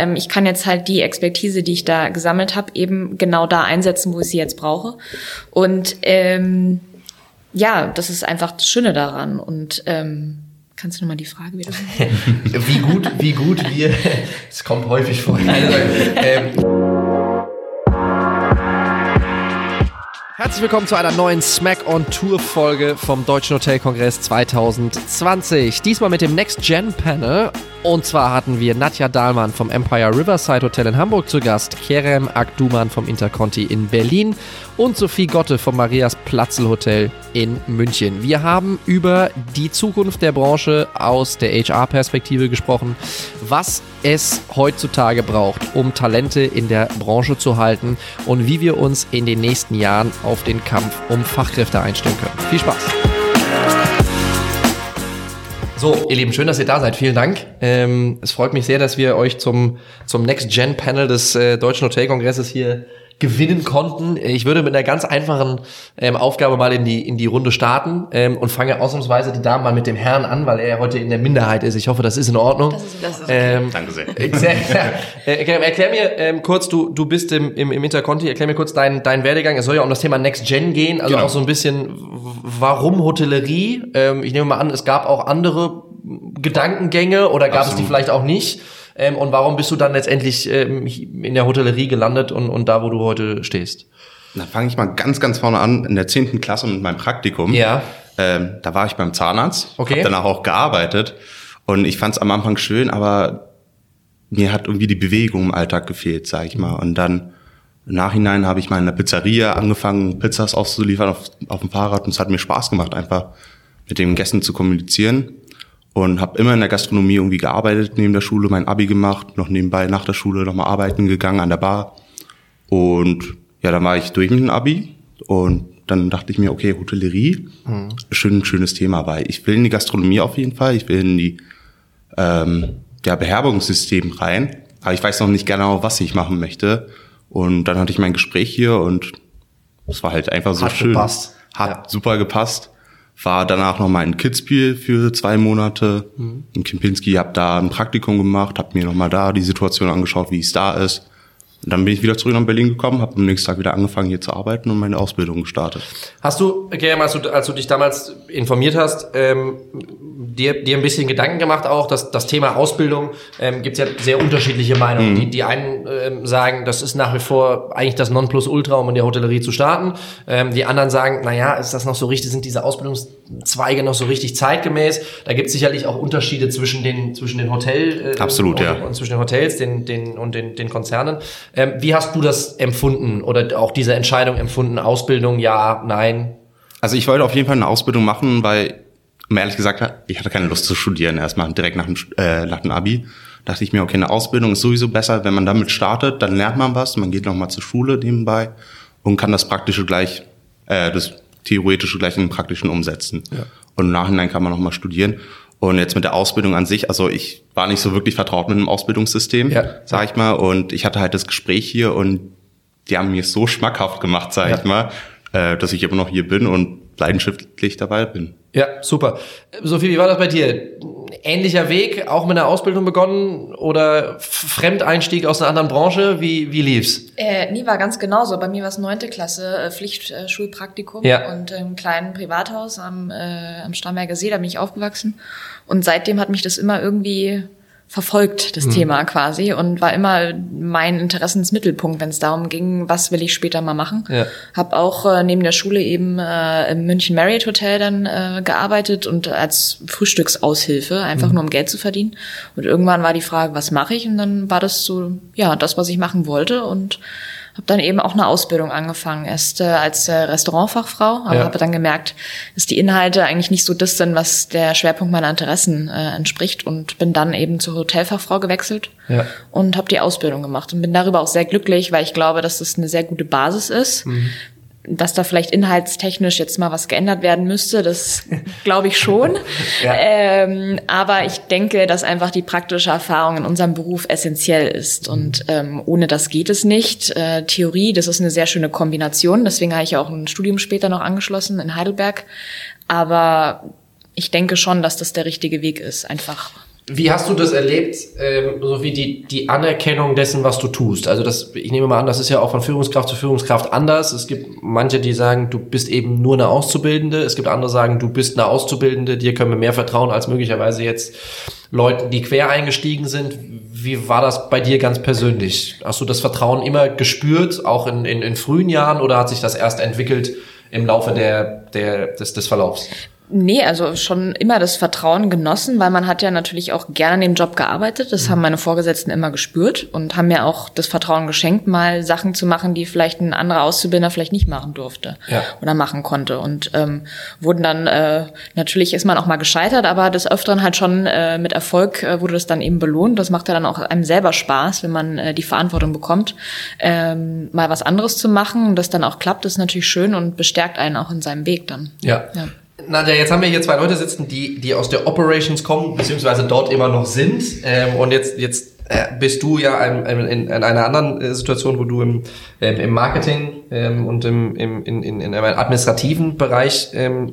Ähm, ich kann jetzt halt die Expertise, die ich da gesammelt habe, eben genau da einsetzen, wo ich sie jetzt brauche. Und ähm, ja, das ist einfach das Schöne daran. Und ähm, kannst du nochmal die Frage wieder? wie gut, wie gut wir. Es kommt häufig vor. Also, ähm, Herzlich willkommen zu einer neuen Smack on Tour Folge vom Deutschen Hotelkongress 2020. Diesmal mit dem Next Gen Panel. Und zwar hatten wir Nadja Dahlmann vom Empire Riverside Hotel in Hamburg zu Gast, Kerem Akduman vom Interconti in Berlin und Sophie Gotte vom Marias Platzel Hotel in München. Wir haben über die Zukunft der Branche aus der HR-Perspektive gesprochen, was es heutzutage braucht, um Talente in der Branche zu halten und wie wir uns in den nächsten Jahren auf den Kampf um Fachkräfte einstellen können. Viel Spaß! So, ihr Lieben, schön, dass ihr da seid. Vielen Dank. Ähm, es freut mich sehr, dass wir euch zum, zum Next Gen Panel des äh, Deutschen Hotelkongresses hier gewinnen konnten. Ich würde mit einer ganz einfachen ähm, Aufgabe mal in die in die Runde starten ähm, und fange ausnahmsweise die Damen mal mit dem Herrn an, weil er heute in der Minderheit ist. Ich hoffe, das ist in Ordnung. Das ist, das ist okay. ähm, Danke sehr. Erklär, erklär, erklär mir ähm, kurz, du du bist im, im, im Interconti, erklär mir kurz deinen deinen Werdegang. Es soll ja um das Thema Next Gen gehen, also genau. auch so ein bisschen, warum Hotellerie? Ähm, ich nehme mal an, es gab auch andere Gedankengänge oder gab Absolut. es die vielleicht auch nicht? Ähm, und warum bist du dann letztendlich ähm, in der Hotellerie gelandet und, und da, wo du heute stehst? Da fange ich mal ganz, ganz vorne an. In der zehnten Klasse mit meinem Praktikum. Ja. Ähm, da war ich beim Zahnarzt. Okay. Hab danach auch gearbeitet. Und ich fand es am Anfang schön, aber mir hat irgendwie die Bewegung im Alltag gefehlt, sag ich mal. Und dann im Nachhinein habe ich mal in der Pizzeria angefangen, Pizzas auszuliefern auf, auf dem Fahrrad. Und es hat mir Spaß gemacht, einfach mit den Gästen zu kommunizieren und habe immer in der Gastronomie irgendwie gearbeitet neben der Schule, mein Abi gemacht, noch nebenbei nach der Schule nochmal arbeiten gegangen an der Bar und ja, dann war ich durch mit dem Abi und dann dachte ich mir, okay, Hotellerie, mhm. schön, schönes Thema, weil ich will in die Gastronomie auf jeden Fall, ich will in die ähm, ja, Beherbergungssystem rein, aber ich weiß noch nicht genau, was ich machen möchte. Und dann hatte ich mein Gespräch hier und es war halt einfach so Hat schön. Gepasst. Hat ja. super gepasst war danach noch mal in Kitzbühel für zwei Monate mhm. in Kempinski, habe da ein Praktikum gemacht, habe mir noch mal da die Situation angeschaut, wie es da ist. Und dann bin ich wieder zurück nach Berlin gekommen, habe am nächsten Tag wieder angefangen hier zu arbeiten und meine Ausbildung gestartet. Hast du, Germ, als du, als du dich damals informiert hast, ähm, dir, dir ein bisschen Gedanken gemacht auch, dass das Thema Ausbildung ähm, gibt es ja sehr unterschiedliche Meinungen. Mhm. Die, die einen ähm, sagen, das ist nach wie vor eigentlich das Nonplusultra, um in der Hotellerie zu starten. Ähm, die anderen sagen, na ja, ist das noch so richtig, sind diese Ausbildungszweige noch so richtig zeitgemäß? Da gibt es sicherlich auch Unterschiede zwischen den zwischen den Hotel äh, Absolut, und, ja. und zwischen den Hotels, den, den und den, den Konzernen. Ähm, wie hast du das empfunden oder auch diese Entscheidung empfunden? Ausbildung, ja, nein? Also ich wollte auf jeden Fall eine Ausbildung machen, weil, um ehrlich gesagt, ich hatte keine Lust zu studieren erstmal direkt nach dem, äh, nach dem Abi. Dachte ich mir, okay, eine Ausbildung ist sowieso besser, wenn man damit startet, dann lernt man was, man geht noch mal zur Schule nebenbei und kann das Praktische gleich, äh, das Theoretische gleich in den Praktischen umsetzen. Ja. Und im Nachhinein kann man noch mal studieren. Und jetzt mit der Ausbildung an sich, also ich war nicht so wirklich vertraut mit dem Ausbildungssystem, ja. sag ich mal. Und ich hatte halt das Gespräch hier und die haben mir so schmackhaft gemacht, sag ja. ich mal, äh, dass ich immer noch hier bin und leidenschaftlich dabei bin. Ja, super. Sophie, wie war das bei dir? Ähnlicher Weg, auch mit einer Ausbildung begonnen oder Fremdeinstieg aus einer anderen Branche? Wie, wie lief's? Äh, nee, war ganz genauso. Bei mir war es neunte Klasse, äh, Pflichtschulpraktikum ja. und im kleinen Privathaus am, äh, am Starnberger See, da bin ich aufgewachsen. Und seitdem hat mich das immer irgendwie verfolgt, das mhm. Thema quasi, und war immer mein Interessensmittelpunkt, wenn es darum ging, was will ich später mal machen. Ja. Hab auch äh, neben der Schule eben äh, im München Marriott Hotel dann äh, gearbeitet und als Frühstücksaushilfe, einfach mhm. nur um Geld zu verdienen. Und irgendwann war die Frage, was mache ich? Und dann war das so, ja, das, was ich machen wollte. Und habe dann eben auch eine Ausbildung angefangen, erst äh, als äh, Restaurantfachfrau, aber ja. habe dann gemerkt, dass die Inhalte eigentlich nicht so das sind, was der Schwerpunkt meiner Interessen äh, entspricht und bin dann eben zur Hotelfachfrau gewechselt ja. und habe die Ausbildung gemacht und bin darüber auch sehr glücklich, weil ich glaube, dass das eine sehr gute Basis ist. Mhm dass da vielleicht inhaltstechnisch jetzt mal was geändert werden müsste, das glaube ich schon. ja. ähm, aber ich denke, dass einfach die praktische Erfahrung in unserem Beruf essentiell ist. Und ähm, ohne das geht es nicht. Äh, Theorie, das ist eine sehr schöne Kombination. Deswegen habe ich auch ein Studium später noch angeschlossen in Heidelberg. Aber ich denke schon, dass das der richtige Weg ist, einfach Wie hast du das erlebt, ähm, so wie die, die Anerkennung dessen, was du tust? Also das, ich nehme mal an, das ist ja auch von Führungskraft zu Führungskraft anders. Es gibt manche, die sagen, du bist eben nur eine Auszubildende. Es gibt andere, die sagen, du bist eine Auszubildende, dir können wir mehr vertrauen als möglicherweise jetzt Leute, die quer eingestiegen sind. Wie war das bei dir ganz persönlich? Hast du das Vertrauen immer gespürt, auch in, in, in frühen Jahren, oder hat sich das erst entwickelt im Laufe der, der, des, des Verlaufs? Nee, also schon immer das Vertrauen genossen, weil man hat ja natürlich auch gerne an dem Job gearbeitet. Das haben meine Vorgesetzten immer gespürt und haben mir auch das Vertrauen geschenkt, mal Sachen zu machen, die vielleicht ein anderer Auszubildender vielleicht nicht machen durfte ja. oder machen konnte. Und ähm, wurden dann, äh, natürlich ist man auch mal gescheitert, aber des Öfteren halt schon äh, mit Erfolg äh, wurde das dann eben belohnt. Das macht ja dann auch einem selber Spaß, wenn man äh, die Verantwortung bekommt, ähm, mal was anderes zu machen und das dann auch klappt, ist natürlich schön und bestärkt einen auch in seinem Weg dann. ja. ja. Nadja, jetzt haben wir hier zwei Leute sitzen, die, die aus der Operations kommen, beziehungsweise dort immer noch sind. Ähm, und jetzt, jetzt äh, bist du ja in, in, in einer anderen äh, Situation, wo du im, ähm, im Marketing ähm, und im, im, in, in, in einem administrativen Bereich ähm,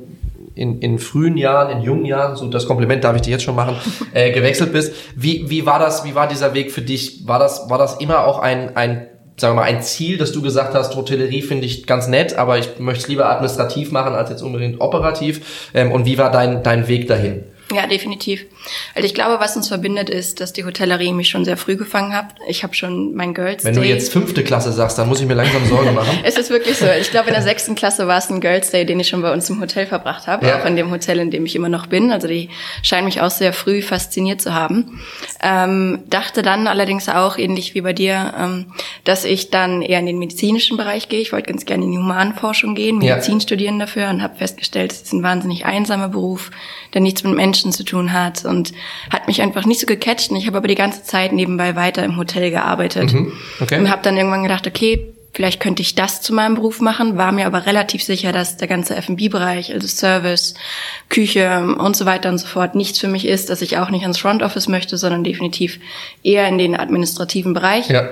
in, in frühen Jahren, in jungen Jahren, so das Kompliment darf ich dir jetzt schon machen, äh, gewechselt bist. Wie, wie war das, wie war dieser Weg für dich? War das, war das immer auch ein, ein sagen wir mal, ein Ziel, dass du gesagt hast, Hotellerie finde ich ganz nett, aber ich möchte es lieber administrativ machen als jetzt unbedingt operativ. Ähm, und wie war dein, dein Weg dahin? Ja, definitiv. Also ich glaube, was uns verbindet, ist, dass die Hotellerie mich schon sehr früh gefangen hat. Ich habe schon mein Girls Day. Wenn du jetzt fünfte Klasse sagst, dann muss ich mir langsam Sorgen machen. es ist wirklich so. Ich glaube, in der sechsten Klasse war es ein Girls Day, den ich schon bei uns im Hotel verbracht habe, ja. auch in dem Hotel, in dem ich immer noch bin. Also die scheinen mich auch sehr früh fasziniert zu haben. Ähm, dachte dann allerdings auch, ähnlich wie bei dir, ähm, dass ich dann eher in den medizinischen Bereich gehe. Ich wollte ganz gerne in die Humanforschung gehen, Medizin ja. studieren dafür und habe festgestellt, es ist ein wahnsinnig einsamer Beruf, der nichts mit Menschen Menschen zu tun hat und hat mich einfach nicht so gecatcht. Und ich habe aber die ganze Zeit nebenbei weiter im Hotel gearbeitet mhm. okay. und habe dann irgendwann gedacht, okay, vielleicht könnte ich das zu meinem Beruf machen, war mir aber relativ sicher, dass der ganze F&B-Bereich, also Service, Küche und so weiter und so fort nichts für mich ist, dass ich auch nicht ans Front Office möchte, sondern definitiv eher in den administrativen Bereich. Ja.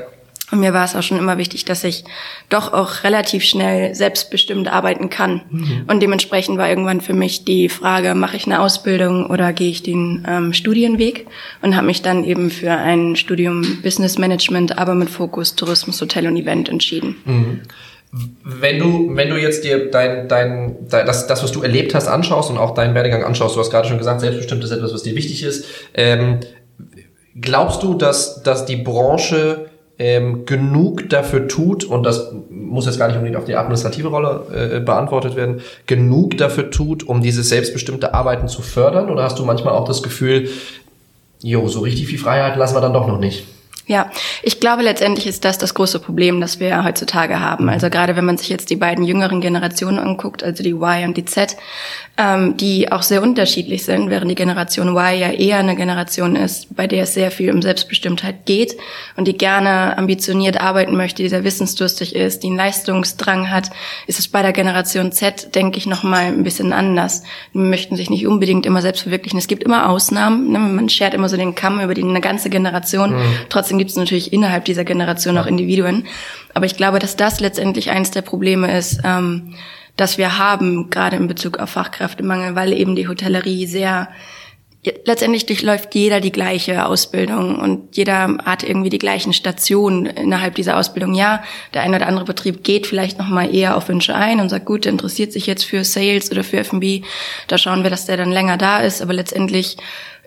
Und mir war es auch schon immer wichtig, dass ich doch auch relativ schnell selbstbestimmt arbeiten kann. Mhm. Und dementsprechend war irgendwann für mich die Frage, mache ich eine Ausbildung oder gehe ich den ähm, Studienweg? Und habe mich dann eben für ein Studium Business Management, aber mit Fokus Tourismus, Hotel und Event entschieden. Mhm. Wenn du, wenn du jetzt dir dein, dein, dein das, das, was du erlebt hast, anschaust und auch deinen Werdegang anschaust, du hast gerade schon gesagt, selbstbestimmt ist etwas, was dir wichtig ist. Ähm, glaubst du, dass, dass die Branche ähm, genug dafür tut, und das muss jetzt gar nicht unbedingt auf die administrative Rolle äh, beantwortet werden, genug dafür tut, um dieses selbstbestimmte Arbeiten zu fördern? Oder hast du manchmal auch das Gefühl, jo, so richtig viel Freiheit lassen wir dann doch noch nicht? Ja, ich glaube letztendlich ist das das große Problem, das wir heutzutage haben. Also gerade wenn man sich jetzt die beiden jüngeren Generationen anguckt, also die Y und die Z, ähm, die auch sehr unterschiedlich sind, während die Generation Y ja eher eine Generation ist, bei der es sehr viel um Selbstbestimmtheit geht und die gerne ambitioniert arbeiten möchte, die sehr wissensdurstig ist, die einen Leistungsdrang hat, ist es bei der Generation Z, denke ich, nochmal ein bisschen anders. Die möchten sich nicht unbedingt immer selbst verwirklichen. Es gibt immer Ausnahmen. Ne? Man schert immer so den Kamm über die, eine ganze Generation. Mhm. Trotzdem gibt es natürlich innerhalb dieser Generation auch Individuen. Aber ich glaube, dass das letztendlich eines der Probleme ist, ähm, das wir haben, gerade in Bezug auf Fachkräftemangel, weil eben die Hotellerie sehr letztendlich durchläuft jeder die gleiche Ausbildung und jeder hat irgendwie die gleichen Stationen innerhalb dieser Ausbildung. Ja, der eine oder andere Betrieb geht vielleicht noch mal eher auf Wünsche ein und sagt, gut, der interessiert sich jetzt für Sales oder für F&B, da schauen wir, dass der dann länger da ist, aber letztendlich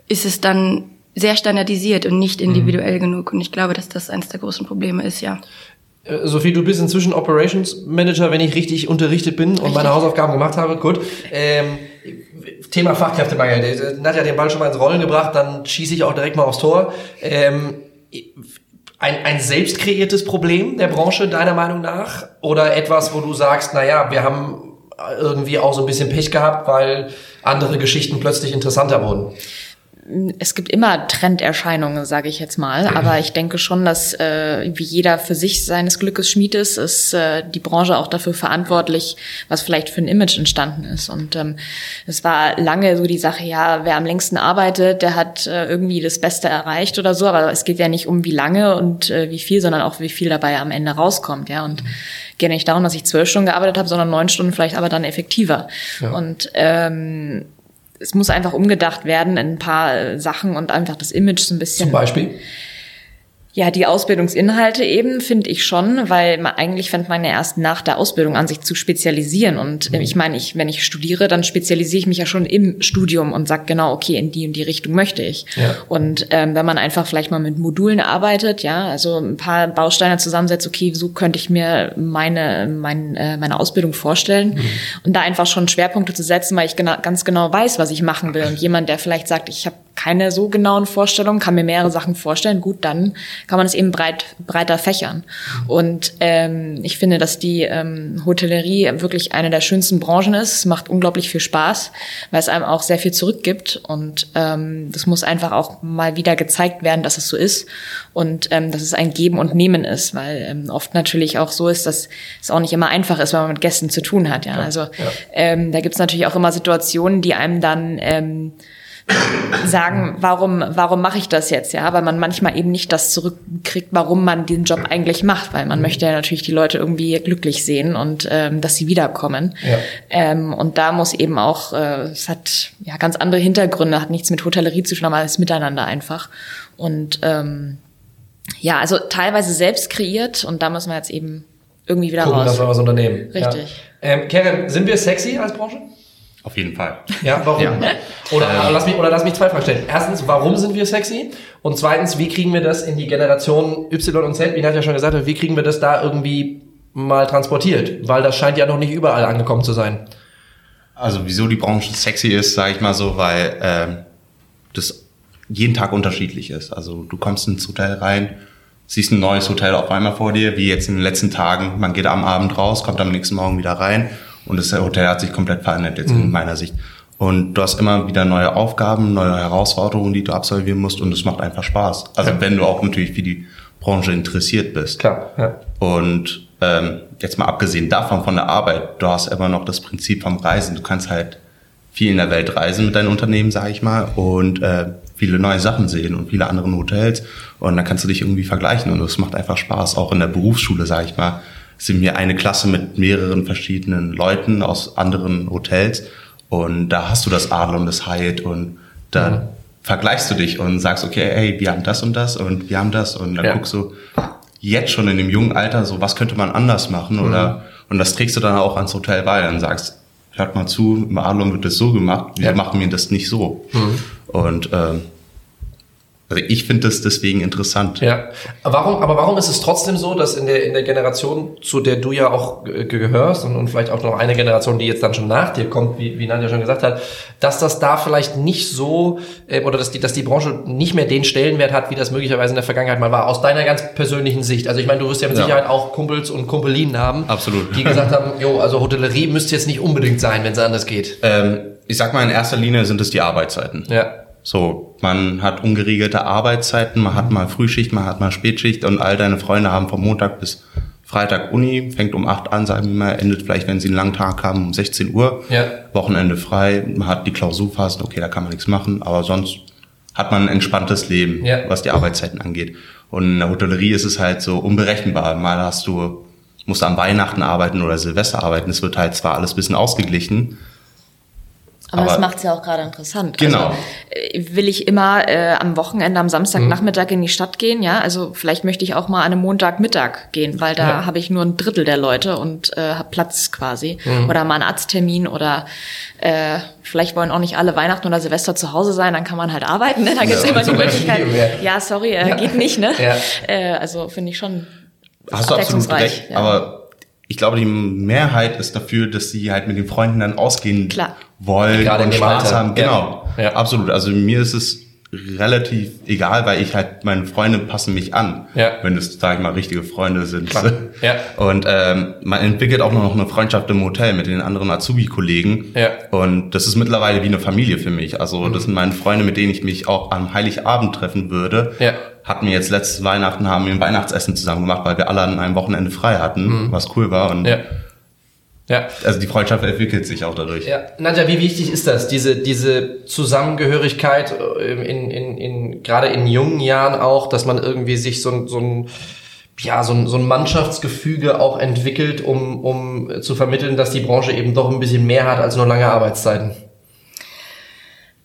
ist es dann sehr standardisiert und nicht individuell mhm. genug und ich glaube, dass das eines der großen Probleme ist, ja. Äh, Sophie, du bist inzwischen Operations Manager, wenn ich richtig unterrichtet bin richtig. und meine Hausaufgaben gemacht habe. Gut. Ähm, Thema Fachkräftemangel. Nadja hat den Ball schon mal ins Rollen gebracht, dann schieße ich auch direkt mal aufs Tor. Ähm, ein, ein selbst kreiertes Problem der Branche, deiner Meinung nach? Oder etwas, wo du sagst, na ja, wir haben irgendwie auch so ein bisschen Pech gehabt, weil andere Geschichten plötzlich interessanter wurden? Es gibt immer Trenderscheinungen, sage ich jetzt mal. Aber ich denke schon, dass äh, wie jeder für sich seines Glückes Schmied ist, ist äh, die Branche auch dafür verantwortlich, was vielleicht für ein Image entstanden ist. Und ähm, es war lange so die Sache, ja, wer am längsten arbeitet, der hat äh, irgendwie das Beste erreicht oder so. Aber es geht ja nicht um wie lange und äh, wie viel, sondern auch wie viel dabei am Ende rauskommt. Ja, und geht nicht darum, dass ich zwölf Stunden gearbeitet habe, sondern neun Stunden vielleicht aber dann effektiver. Ja. Und ähm, es muss einfach umgedacht werden in ein paar äh, Sachen und einfach das Image so ein bisschen. Zum Beispiel? Ja, die Ausbildungsinhalte eben finde ich schon, weil man, eigentlich fängt man ja erst nach der Ausbildung an, sich zu spezialisieren. Und äh, ich meine, ich, wenn ich studiere, dann spezialisiere ich mich ja schon im Studium und sag genau, okay, in die und die Richtung möchte ich. Ja. Und ähm, wenn man einfach vielleicht mal mit Modulen arbeitet, ja, also ein paar Bausteine zusammensetzt, okay, so könnte ich mir meine, mein, äh, meine Ausbildung vorstellen. Mhm. Und da einfach schon Schwerpunkte zu setzen, weil ich genau, ganz genau weiß, was ich machen will. Und jemand, der vielleicht sagt, ich habe keine so genauen Vorstellungen, kann mir mehrere Sachen vorstellen, gut, dann kann man es eben breit, breiter fächern. Und ähm, ich finde, dass die ähm, Hotellerie wirklich eine der schönsten Branchen ist. Es macht unglaublich viel Spaß, weil es einem auch sehr viel zurückgibt. Und ähm, das muss einfach auch mal wieder gezeigt werden, dass es so ist und ähm, dass es ein Geben und Nehmen ist, weil ähm, oft natürlich auch so ist, dass es auch nicht immer einfach ist, wenn man mit Gästen zu tun hat. Ja, also ähm, da gibt es natürlich auch immer Situationen, die einem dann ähm, sagen, warum, warum mache ich das jetzt? Ja, weil man manchmal eben nicht das zurückkriegt, warum man den Job eigentlich macht, weil man möchte ja natürlich die Leute irgendwie glücklich sehen und ähm, dass sie wiederkommen. Ja. Ähm, und da muss eben auch, äh, es hat ja ganz andere Hintergründe, hat nichts mit Hotellerie zu tun, aber es ist miteinander einfach. Und ähm, ja, also teilweise selbst kreiert und da müssen wir jetzt eben irgendwie wieder Gucken, raus. dass wir was unternehmen. Richtig. Ja. Ähm, Karen, sind wir sexy als Branche? Auf jeden Fall. Ja, warum? Oder, lass mich, oder lass mich zwei Fragen stellen. Erstens, warum sind wir sexy? Und zweitens, wie kriegen wir das in die Generation Y und Z? Wie Nadja schon gesagt hat, wie kriegen wir das da irgendwie mal transportiert? Weil das scheint ja noch nicht überall angekommen zu sein. Also wieso die Branche sexy ist, sage ich mal so, weil ähm, das jeden Tag unterschiedlich ist. Also du kommst ins Hotel rein, siehst ein neues Hotel auf einmal vor dir, wie jetzt in den letzten Tagen. Man geht am Abend raus, kommt am nächsten Morgen wieder rein und das Hotel hat sich komplett verändert jetzt in meiner Sicht. Und du hast immer wieder neue Aufgaben, neue Herausforderungen, die du absolvieren musst und es macht einfach Spaß. Also wenn du auch natürlich für die Branche interessiert bist. Klar, ja. Und ähm, jetzt mal abgesehen davon von der Arbeit, du hast immer noch das Prinzip vom Reisen. Du kannst halt viel in der Welt reisen mit deinem Unternehmen, sage ich mal, und äh, viele neue Sachen sehen und viele andere Hotels. Und dann kannst du dich irgendwie vergleichen und es macht einfach Spaß. Auch in der Berufsschule, sage ich mal, sind wir eine Klasse mit mehreren verschiedenen Leuten aus anderen Hotels. Und da hast du das Adel und das Hyatt und da Mhm. vergleichst du dich und sagst, okay, hey, wir haben das und das und wir haben das und dann Ja. guckst du jetzt schon in dem jungen Alter so, was könnte man anders machen oder und das trägst du dann auch ans Hotel bei und sagst, hört mal zu, im Adlon wird das so gemacht, wieso Ja. machen wir das nicht so? Und ähm, also ich finde das deswegen interessant. Ja. Warum, aber warum ist es trotzdem so, dass in der, in der Generation, zu der du ja auch gehörst und, und vielleicht auch noch eine Generation, die jetzt dann schon nach dir kommt, wie, wie Nadja schon gesagt hat, dass das da vielleicht nicht so, äh, oder dass die, dass die Branche nicht mehr den Stellenwert hat, wie das möglicherweise in der Vergangenheit mal war, aus deiner ganz persönlichen Sicht. Also ich meine, du wirst ja mit Ja. Sicherheit auch Kumpels und Kumpelinen haben, Absolut. die gesagt haben, jo, also Hotellerie müsste jetzt nicht unbedingt sein, wenn es anders geht. Ähm, ich sag mal, in erster Linie sind es die Arbeitszeiten. Ja. So, man hat ungeregelte Arbeitszeiten, man hat mal Frühschicht, man hat mal Spätschicht und all deine Freunde haben von Montag bis Freitag Uni, fängt um 8 an, sagen wir mal, endet vielleicht, wenn sie einen langen Tag haben, um 16 Uhr. Ja. Wochenende frei, man hat die Klausurphasen, okay, da kann man nichts machen, aber sonst hat man ein entspanntes Leben, Ja. was die Arbeitszeiten angeht. Und in der Hotellerie ist es halt so unberechenbar. Mal hast du, musst du an Weihnachten arbeiten oder Silvester arbeiten. Es wird halt zwar alles ein bisschen ausgeglichen, Aber, das Aber- macht es ja auch gerade interessant. Genau. Also, will ich immer äh, am Wochenende, am Samstagnachmittag in die Stadt gehen, ja? Also vielleicht möchte ich auch mal an einem Montagmittag gehen, weil da Ja. habe ich nur ein Drittel der Leute und äh, habe Platz quasi. Oder mal einen Arzttermin oder äh, vielleicht wollen auch nicht alle Weihnachten oder Silvester zu Hause sein, dann kann man halt arbeiten. Ne? Da gibt's Ja, immer die Möglichkeit. ja. Sorry, äh, Ja. geht nicht, ne? Ja. Äh, also finde ich schon Hast du absolut recht. ja. Aber ich glaube, die Mehrheit ist dafür, dass sie halt mit den Freunden dann ausgehen Klar. wollen Gerade und Spaß Alter. haben. Ja. Genau. Ja. Absolut. Also mir ist es relativ egal, weil ich halt, meine Freunde passen mich an. Ja. Wenn es, sag ich mal, richtige Freunde sind. Klar. Ja. Und ähm, man entwickelt auch noch eine Freundschaft im Hotel mit den anderen Azubi-Kollegen. Ja. Und das ist mittlerweile wie eine Familie für mich. Also Mhm. das sind meine Freunde, mit denen ich mich auch am Heiligabend treffen würde. Ja. Hatten wir jetzt letztes Weihnachten, haben wir ein Weihnachtsessen zusammen gemacht, weil wir alle an einem Wochenende frei hatten, was cool war. Und Mhm. Ja. Ja. also die Freundschaft entwickelt sich auch dadurch. Ja, Nadja, wie wichtig ist das, diese, diese Zusammengehörigkeit, äh, in, in, in, gerade in jungen Jahren auch, dass man irgendwie sich so, ein- so ein, ja, so ein, so ein Mannschaftsgefüge auch entwickelt, um, um zu vermitteln, dass die Branche eben doch ein bisschen mehr hat als nur lange Arbeitszeiten.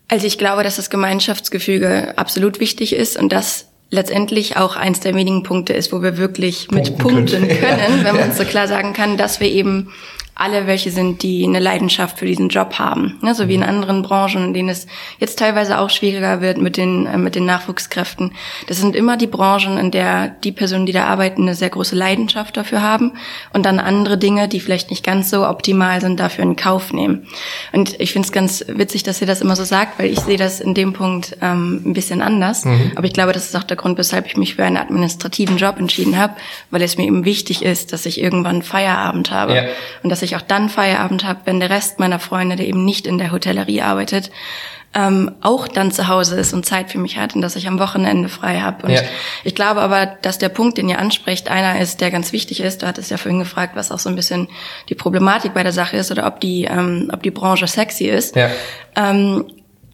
Also ich glaube, dass das Gemeinschaftsgefüge absolut wichtig ist und das letztendlich auch eins der wenigen Punkte ist, wo wir wirklich mit punkten können, können wenn man so klar sagen kann, dass wir eben alle welche sind, die eine Leidenschaft für diesen Job haben. Ne, so wie in mhm. anderen Branchen, in denen es jetzt teilweise auch schwieriger wird mit den, äh, mit den Nachwuchskräften. Das sind immer die Branchen, in der die Personen, die da arbeiten, eine sehr große Leidenschaft dafür haben und dann andere Dinge, die vielleicht nicht ganz so optimal sind, dafür in Kauf nehmen. Und ich finde es ganz witzig, dass ihr das immer so sagt, weil ich sehe das in dem Punkt ähm, ein bisschen anders. Mhm. Aber ich glaube, das ist auch der Grund, weshalb ich mich für einen administrativen Job entschieden habe, weil es mir eben wichtig ist, dass ich irgendwann Feierabend habe. Ja. Und dass ich auch dann Feierabend habe, wenn der Rest meiner Freunde, der eben nicht in der Hotellerie arbeitet, ähm, auch dann zu Hause ist und Zeit für mich hat und dass ich am Wochenende frei habe. Und ja. ich glaube aber, dass der Punkt, den ihr ansprecht, einer ist, der ganz wichtig ist. Du hattest ja vorhin gefragt, was auch so ein bisschen die Problematik bei der Sache ist oder ob die, ähm, ob die Branche sexy ist. Ja. Ähm,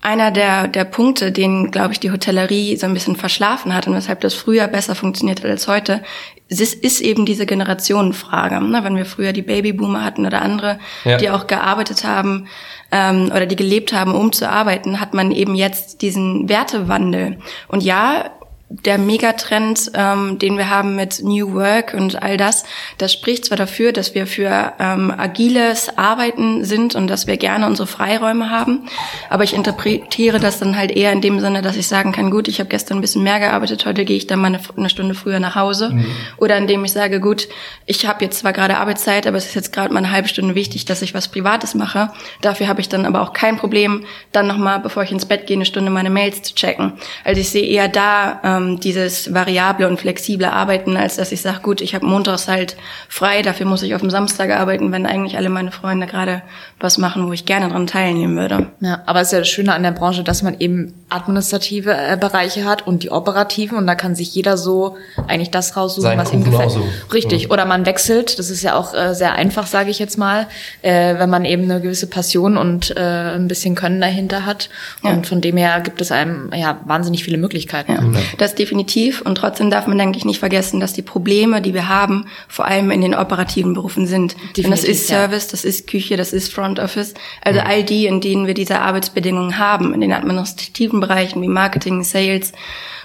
einer der, der Punkte, den, glaube ich, die Hotellerie so ein bisschen verschlafen hat und weshalb das früher besser funktioniert als heute, ist, ist eben diese Generationenfrage. Ne? Wenn wir früher die Babyboomer hatten oder andere, ja. die auch gearbeitet haben ähm, oder die gelebt haben, um zu arbeiten, hat man eben jetzt diesen Wertewandel. Und ja, der Megatrend, ähm, den wir haben mit New Work und all das, das spricht zwar dafür, dass wir für ähm, agiles Arbeiten sind und dass wir gerne unsere Freiräume haben, aber ich interpretiere das dann halt eher in dem Sinne, dass ich sagen kann, gut, ich habe gestern ein bisschen mehr gearbeitet, heute gehe ich dann mal eine, eine Stunde früher nach Hause. Mhm. Oder indem ich sage, gut, ich habe jetzt zwar gerade Arbeitszeit, aber es ist jetzt gerade mal eine halbe Stunde wichtig, dass ich was Privates mache. Dafür habe ich dann aber auch kein Problem, dann nochmal, bevor ich ins Bett gehe, eine Stunde meine Mails zu checken. Also ich sehe eher da ähm, ähm, dieses variable und flexible Arbeiten, als dass ich sage, gut, ich habe montags halt frei, dafür muss ich auf dem Samstag arbeiten, wenn eigentlich alle meine Freunde gerade was machen, wo ich gerne dran teilnehmen würde. Ja, aber es ist ja das Schöne an der Branche, dass man eben administrative äh, Bereiche hat und die operativen und da kann sich jeder so eigentlich das raussuchen, Sein was ihm gefällt. So. Richtig. Ja. Oder man wechselt, das ist ja auch äh, sehr einfach, sage ich jetzt mal, äh, wenn man eben eine gewisse Passion und äh, ein bisschen Können dahinter hat. Ja. Und von dem her gibt es einem ja wahnsinnig viele Möglichkeiten. Ja. Das definitiv. Und trotzdem darf man, denke ich, nicht vergessen, dass die Probleme, die wir haben, vor allem in den operativen Berufen sind. Definitiv, Denn das ist Service, das ist Küche, das ist Front Office. Also all die, in denen wir diese Arbeitsbedingungen haben, in den administrativen Bereichen wie Marketing, Sales,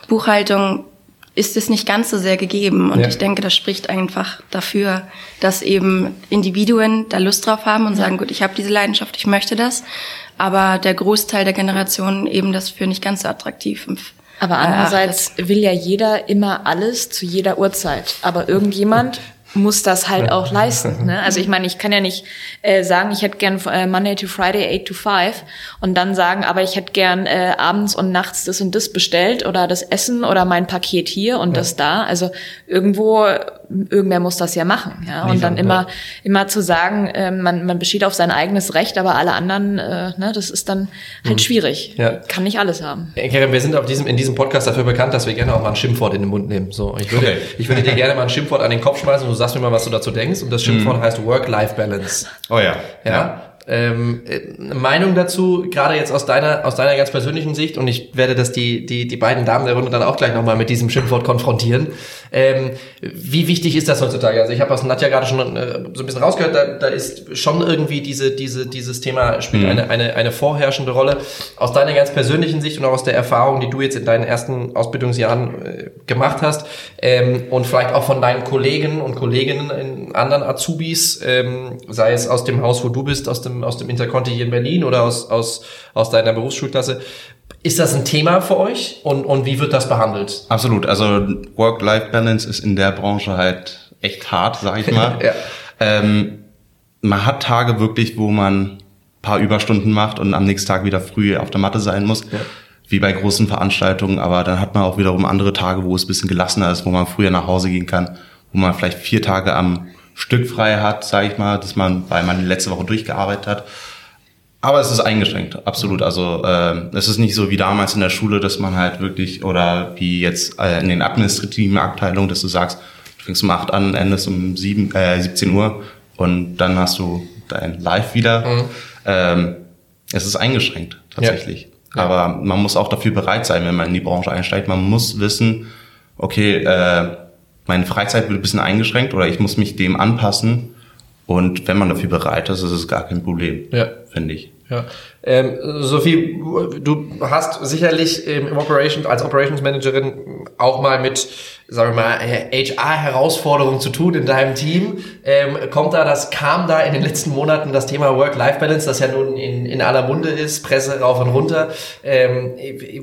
Buchhaltung, ist es nicht ganz so sehr gegeben. Und ja. ich denke, das spricht einfach dafür, dass eben Individuen da Lust drauf haben und ja. sagen, gut, ich habe diese Leidenschaft, ich möchte das. Aber der Großteil der Generation eben das für nicht ganz so attraktiv. Aber andererseits will ja jeder immer alles zu jeder Uhrzeit. Aber irgendjemand muss das halt auch leisten. Ne? Also ich meine, ich kann ja nicht äh, sagen, ich hätte gern äh, Monday to Friday 8 to 5 und dann sagen, aber ich hätte gern äh, abends und nachts das und das bestellt oder das Essen oder mein Paket hier und ja. das da. Also irgendwo irgendwer muss das ja machen, ja. Und dann immer, immer zu sagen, äh, man, man besteht auf sein eigenes Recht, aber alle anderen, äh, ne, das ist dann halt mhm. schwierig. Ja. Kann nicht alles haben. Karen, wir sind auf diesem, in diesem Podcast dafür bekannt, dass wir gerne auch mal ein Schimpfwort in den Mund nehmen. So, ich würde, okay. ich würde dir gerne mal ein Schimpfwort an den Kopf schmeißen und du sagst mir mal, was du dazu denkst. Und das Schimpfwort mhm. heißt Work-Life-Balance. Oh ja. Ja. ja. Ähm, eine Meinung dazu, gerade jetzt aus deiner, aus deiner ganz persönlichen Sicht, und ich werde das die, die, die beiden Damen der Runde dann auch gleich nochmal mit diesem Schimpfwort konfrontieren. Ähm, wie wichtig ist das heutzutage? Also ich habe aus Nadja gerade schon äh, so ein bisschen rausgehört, da, da ist schon irgendwie diese, diese, dieses Thema spielt mhm. eine, eine, eine vorherrschende Rolle. Aus deiner ganz persönlichen Sicht und auch aus der Erfahrung, die du jetzt in deinen ersten Ausbildungsjahren äh, gemacht hast ähm, und vielleicht auch von deinen Kollegen und Kolleginnen in anderen Azubis, ähm, sei es aus dem Haus, wo du bist, aus dem aus dem Interconti hier in Berlin oder aus, aus, aus deiner Berufsschulklasse. Ist das ein Thema für euch und, und wie wird das behandelt? Absolut. Also Work-Life-Balance ist in der Branche halt echt hart, sag ich mal. ja. ähm, man hat Tage wirklich, wo man paar Überstunden macht und am nächsten Tag wieder früh auf der Matte sein muss. Ja. Wie bei großen Veranstaltungen, aber dann hat man auch wiederum andere Tage, wo es ein bisschen gelassener ist, wo man früher nach Hause gehen kann, wo man vielleicht vier Tage am Stück frei hat, sage ich mal, dass man, weil man die letzte Woche durchgearbeitet hat. Aber es ist eingeschränkt, absolut. Also äh, es ist nicht so wie damals in der Schule, dass man halt wirklich oder wie jetzt äh, in den administrativen Abteilungen, dass du sagst, du fängst um acht an, endest um sieben, äh, 17 Uhr und dann hast du dein Live wieder. Mhm. Ähm, es ist eingeschränkt tatsächlich. Ja. Aber man muss auch dafür bereit sein, wenn man in die Branche einsteigt. Man muss wissen, okay, äh, meine Freizeit wird ein bisschen eingeschränkt oder ich muss mich dem anpassen. Und wenn man dafür bereit ist, ist es gar kein Problem, ja. finde ich. Ja. Ähm, Sophie, du hast sicherlich im Operation, als Operations Managerin auch mal mit sagen wir mal, HR-Herausforderungen zu tun in deinem Team. Ähm, kommt da, das kam da in den letzten Monaten das Thema Work-Life-Balance, das ja nun in, in aller Munde ist, Presse rauf und runter. Ähm,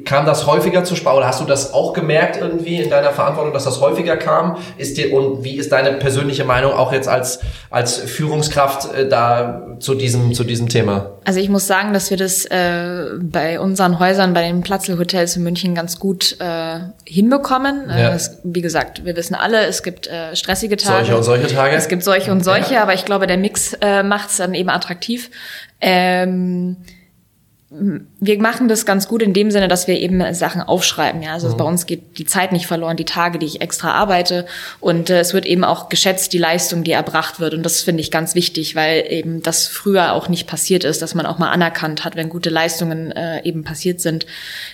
kam das häufiger zu Spau? Oder hast du das auch gemerkt irgendwie in deiner Verantwortung, dass das häufiger kam? Ist dir, und wie ist deine persönliche Meinung auch jetzt als, als Führungskraft äh, da zu diesem, zu diesem Thema? Also ich muss sagen, dass wir das äh, bei unseren Häusern, bei den Platzl-Hotels in München ganz gut äh, hinbekommen. Ja. Äh, es, wie gesagt, wir wissen alle, es gibt äh, stressige Tage. Solche und solche Tage. Es gibt solche und solche, ja. aber ich glaube, der Mix äh, macht es dann eben attraktiv. Ähm, wir machen das ganz gut in dem Sinne, dass wir eben Sachen aufschreiben. Ja, also mhm. bei uns geht die Zeit nicht verloren, die Tage, die ich extra arbeite, und äh, es wird eben auch geschätzt die Leistung, die erbracht wird. Und das finde ich ganz wichtig, weil eben das früher auch nicht passiert ist, dass man auch mal anerkannt hat, wenn gute Leistungen äh, eben passiert sind.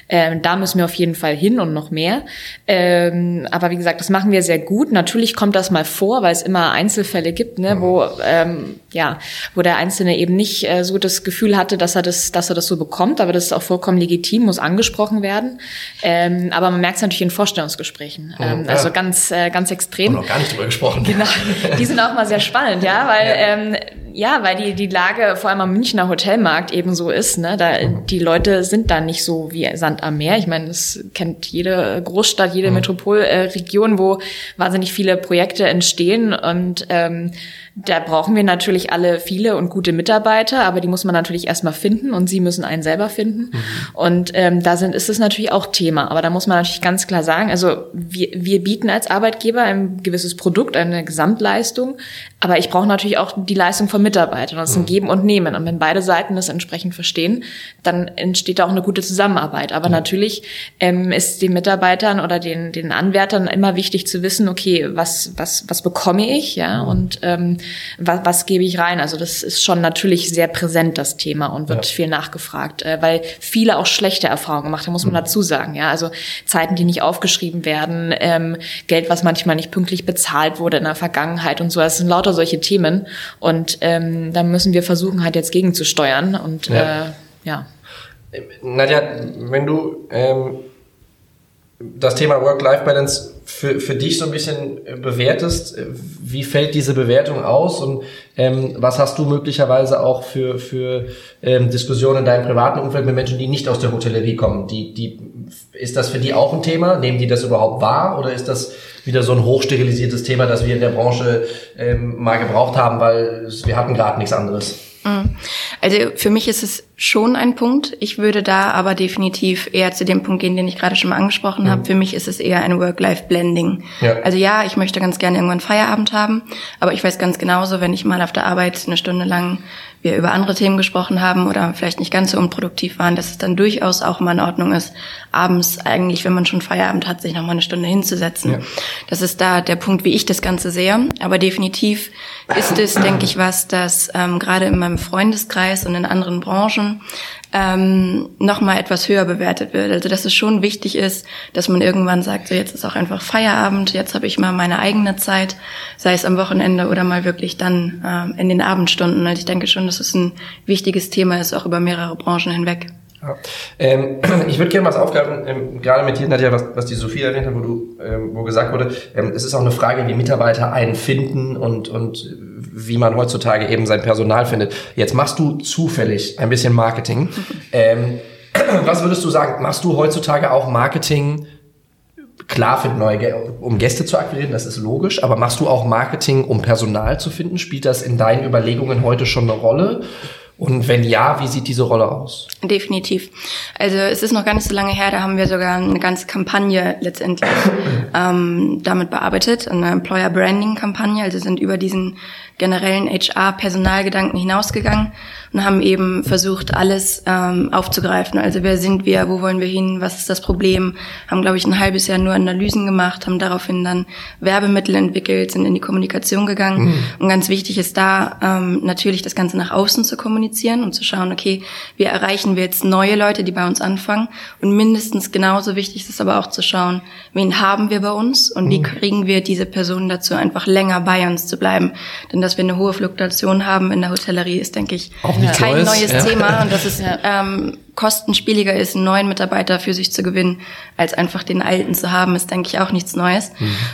Ähm, da müssen wir auf jeden Fall hin und noch mehr. Ähm, aber wie gesagt, das machen wir sehr gut. Natürlich kommt das mal vor, weil es immer Einzelfälle gibt, ne, mhm. wo ähm, ja, wo der Einzelne eben nicht äh, so das Gefühl hatte, dass er das, dass er das so bekommt, aber das ist auch vollkommen legitim, muss angesprochen werden. Ähm, aber man merkt es natürlich in Vorstellungsgesprächen. Mhm, ähm, ja. Also ganz, äh, ganz extrem. Haben noch gar nicht drüber gesprochen. Genau. Die sind auch mal sehr spannend, ja, weil ja. Ähm, ja, weil die, die Lage vor allem am Münchner Hotelmarkt eben so ist. Ne? Da, mhm. Die Leute sind da nicht so wie Sand am Meer. Ich meine, das kennt jede Großstadt, jede mhm. Metropolregion, wo wahnsinnig viele Projekte entstehen und ähm, da brauchen wir natürlich alle viele und gute Mitarbeiter, aber die muss man natürlich erstmal finden und sie müssen einen selber finden. Mhm. Und ähm, da sind, ist es natürlich auch Thema. Aber da muss man natürlich ganz klar sagen, also wir, wir bieten als Arbeitgeber ein gewisses Produkt, eine Gesamtleistung, aber ich brauche natürlich auch die Leistung von Mitarbeitern. Das ist ein mhm. Geben und Nehmen. Und wenn beide Seiten das entsprechend verstehen, dann entsteht da auch eine gute Zusammenarbeit. Aber mhm. natürlich ähm, ist den Mitarbeitern oder den, den Anwärtern immer wichtig zu wissen, okay, was, was, was bekomme ich, ja, und ähm, was, was gebe ich rein? Also das ist schon natürlich sehr präsent, das Thema, und wird ja. viel nachgefragt, äh, weil viele auch schlechte Erfahrungen gemacht haben, muss man mhm. dazu sagen, ja. Also Zeiten, die nicht aufgeschrieben werden, ähm, Geld, was manchmal nicht pünktlich bezahlt wurde in der Vergangenheit und so. Das sind lauter solche Themen. Und ähm, da müssen wir versuchen, halt jetzt gegenzusteuern. Und ja. Äh, ja. Nadja, wenn du ähm, das Thema Work-Life-Balance für, für dich so ein bisschen bewertest, wie fällt diese Bewertung aus und ähm, was hast du möglicherweise auch für, für ähm, Diskussionen in deinem privaten Umfeld mit Menschen, die nicht aus der Hotellerie kommen? Die, die, ist das für die auch ein Thema? Nehmen die das überhaupt wahr oder ist das wieder so ein hochsterilisiertes Thema, das wir in der Branche ähm, mal gebraucht haben, weil wir hatten gerade nichts anderes? Mhm. Also für mich ist es schon ein Punkt. Ich würde da aber definitiv eher zu dem Punkt gehen, den ich gerade schon mal angesprochen mhm. habe. Für mich ist es eher ein Work-Life-Blending. Ja. Also ja, ich möchte ganz gerne irgendwann Feierabend haben, aber ich weiß ganz genauso, wenn ich mal auf der Arbeit eine Stunde lang wir über andere Themen gesprochen haben oder vielleicht nicht ganz so unproduktiv waren, dass es dann durchaus auch mal in Ordnung ist, abends eigentlich, wenn man schon Feierabend hat, sich noch mal eine Stunde hinzusetzen. Ja. Das ist da der Punkt, wie ich das Ganze sehe. Aber definitiv ist es, denke ich, was, das ähm, gerade in meinem Freundeskreis und in anderen Branchen ähm, noch mal etwas höher bewertet wird. Also dass es schon wichtig ist, dass man irgendwann sagt, so jetzt ist auch einfach Feierabend, jetzt habe ich mal meine eigene Zeit, sei es am Wochenende oder mal wirklich dann ähm, in den Abendstunden. Also ich denke schon, dass es ein wichtiges Thema ist, auch über mehrere Branchen hinweg. Ja. Ähm, ich würde gerne was aufgreifen, ähm, gerade mit dir, Nadja, was, was die Sophie erwähnt hat, wo du, ähm, wo gesagt wurde, ähm, es ist auch eine Frage, wie Mitarbeiter einen finden und, und wie man heutzutage eben sein Personal findet. Jetzt machst du zufällig ein bisschen Marketing. ähm, was würdest du sagen, machst du heutzutage auch Marketing klar für neue, um Gäste zu akquirieren, das ist logisch, aber machst du auch Marketing, um Personal zu finden? Spielt das in deinen Überlegungen heute schon eine Rolle? Und wenn ja, wie sieht diese Rolle aus? Definitiv. Also es ist noch gar nicht so lange her, da haben wir sogar eine ganze Kampagne letztendlich ähm, damit bearbeitet, eine Employer Branding Kampagne. Also sind über diesen generellen HR-Personalgedanken hinausgegangen und haben eben versucht, alles ähm, aufzugreifen. Also wer sind wir, wo wollen wir hin, was ist das Problem? Haben, glaube ich, ein halbes Jahr nur Analysen gemacht, haben daraufhin dann Werbemittel entwickelt, sind in die Kommunikation gegangen. Mhm. Und ganz wichtig ist da ähm, natürlich das Ganze nach außen zu kommunizieren und zu schauen, okay, wie erreichen wir jetzt neue Leute, die bei uns anfangen? Und mindestens genauso wichtig ist es aber auch zu schauen, wen haben wir bei uns und mhm. wie kriegen wir diese Personen dazu, einfach länger bei uns zu bleiben. Denn dass wir eine hohe Fluktuation haben in der Hotellerie, ist, denke ich, Auch nichts kein Neues, neues ja. Thema und dass es ähm, kostenspieliger ist, einen neuen Mitarbeiter für sich zu gewinnen, als einfach den alten zu haben, ist, denke ich, auch nichts Neues.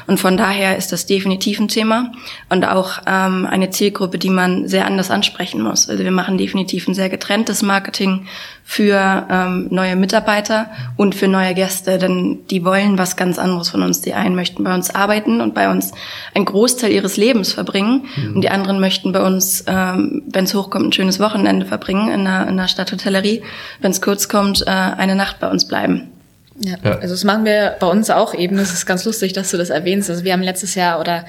Und von daher ist das definitiv ein Thema und auch ähm, eine Zielgruppe, die man sehr anders ansprechen muss. Also wir machen definitiv ein sehr getrenntes Marketing für ähm, neue Mitarbeiter und für neue Gäste, denn die wollen was ganz anderes von uns. Die einen möchten bei uns arbeiten und bei uns einen Großteil ihres Lebens verbringen und die anderen möchten bei uns, ähm, wenn es hochkommt, ein schönes Wochenende verbringen in einer, in einer Stadthotellerie. Wenn es kurz kommt, äh, eine Nacht bei uns bleiben. Ja. Ja. also das machen wir bei uns auch eben. Das ist ganz lustig, dass du das erwähnst. Also wir haben letztes Jahr oder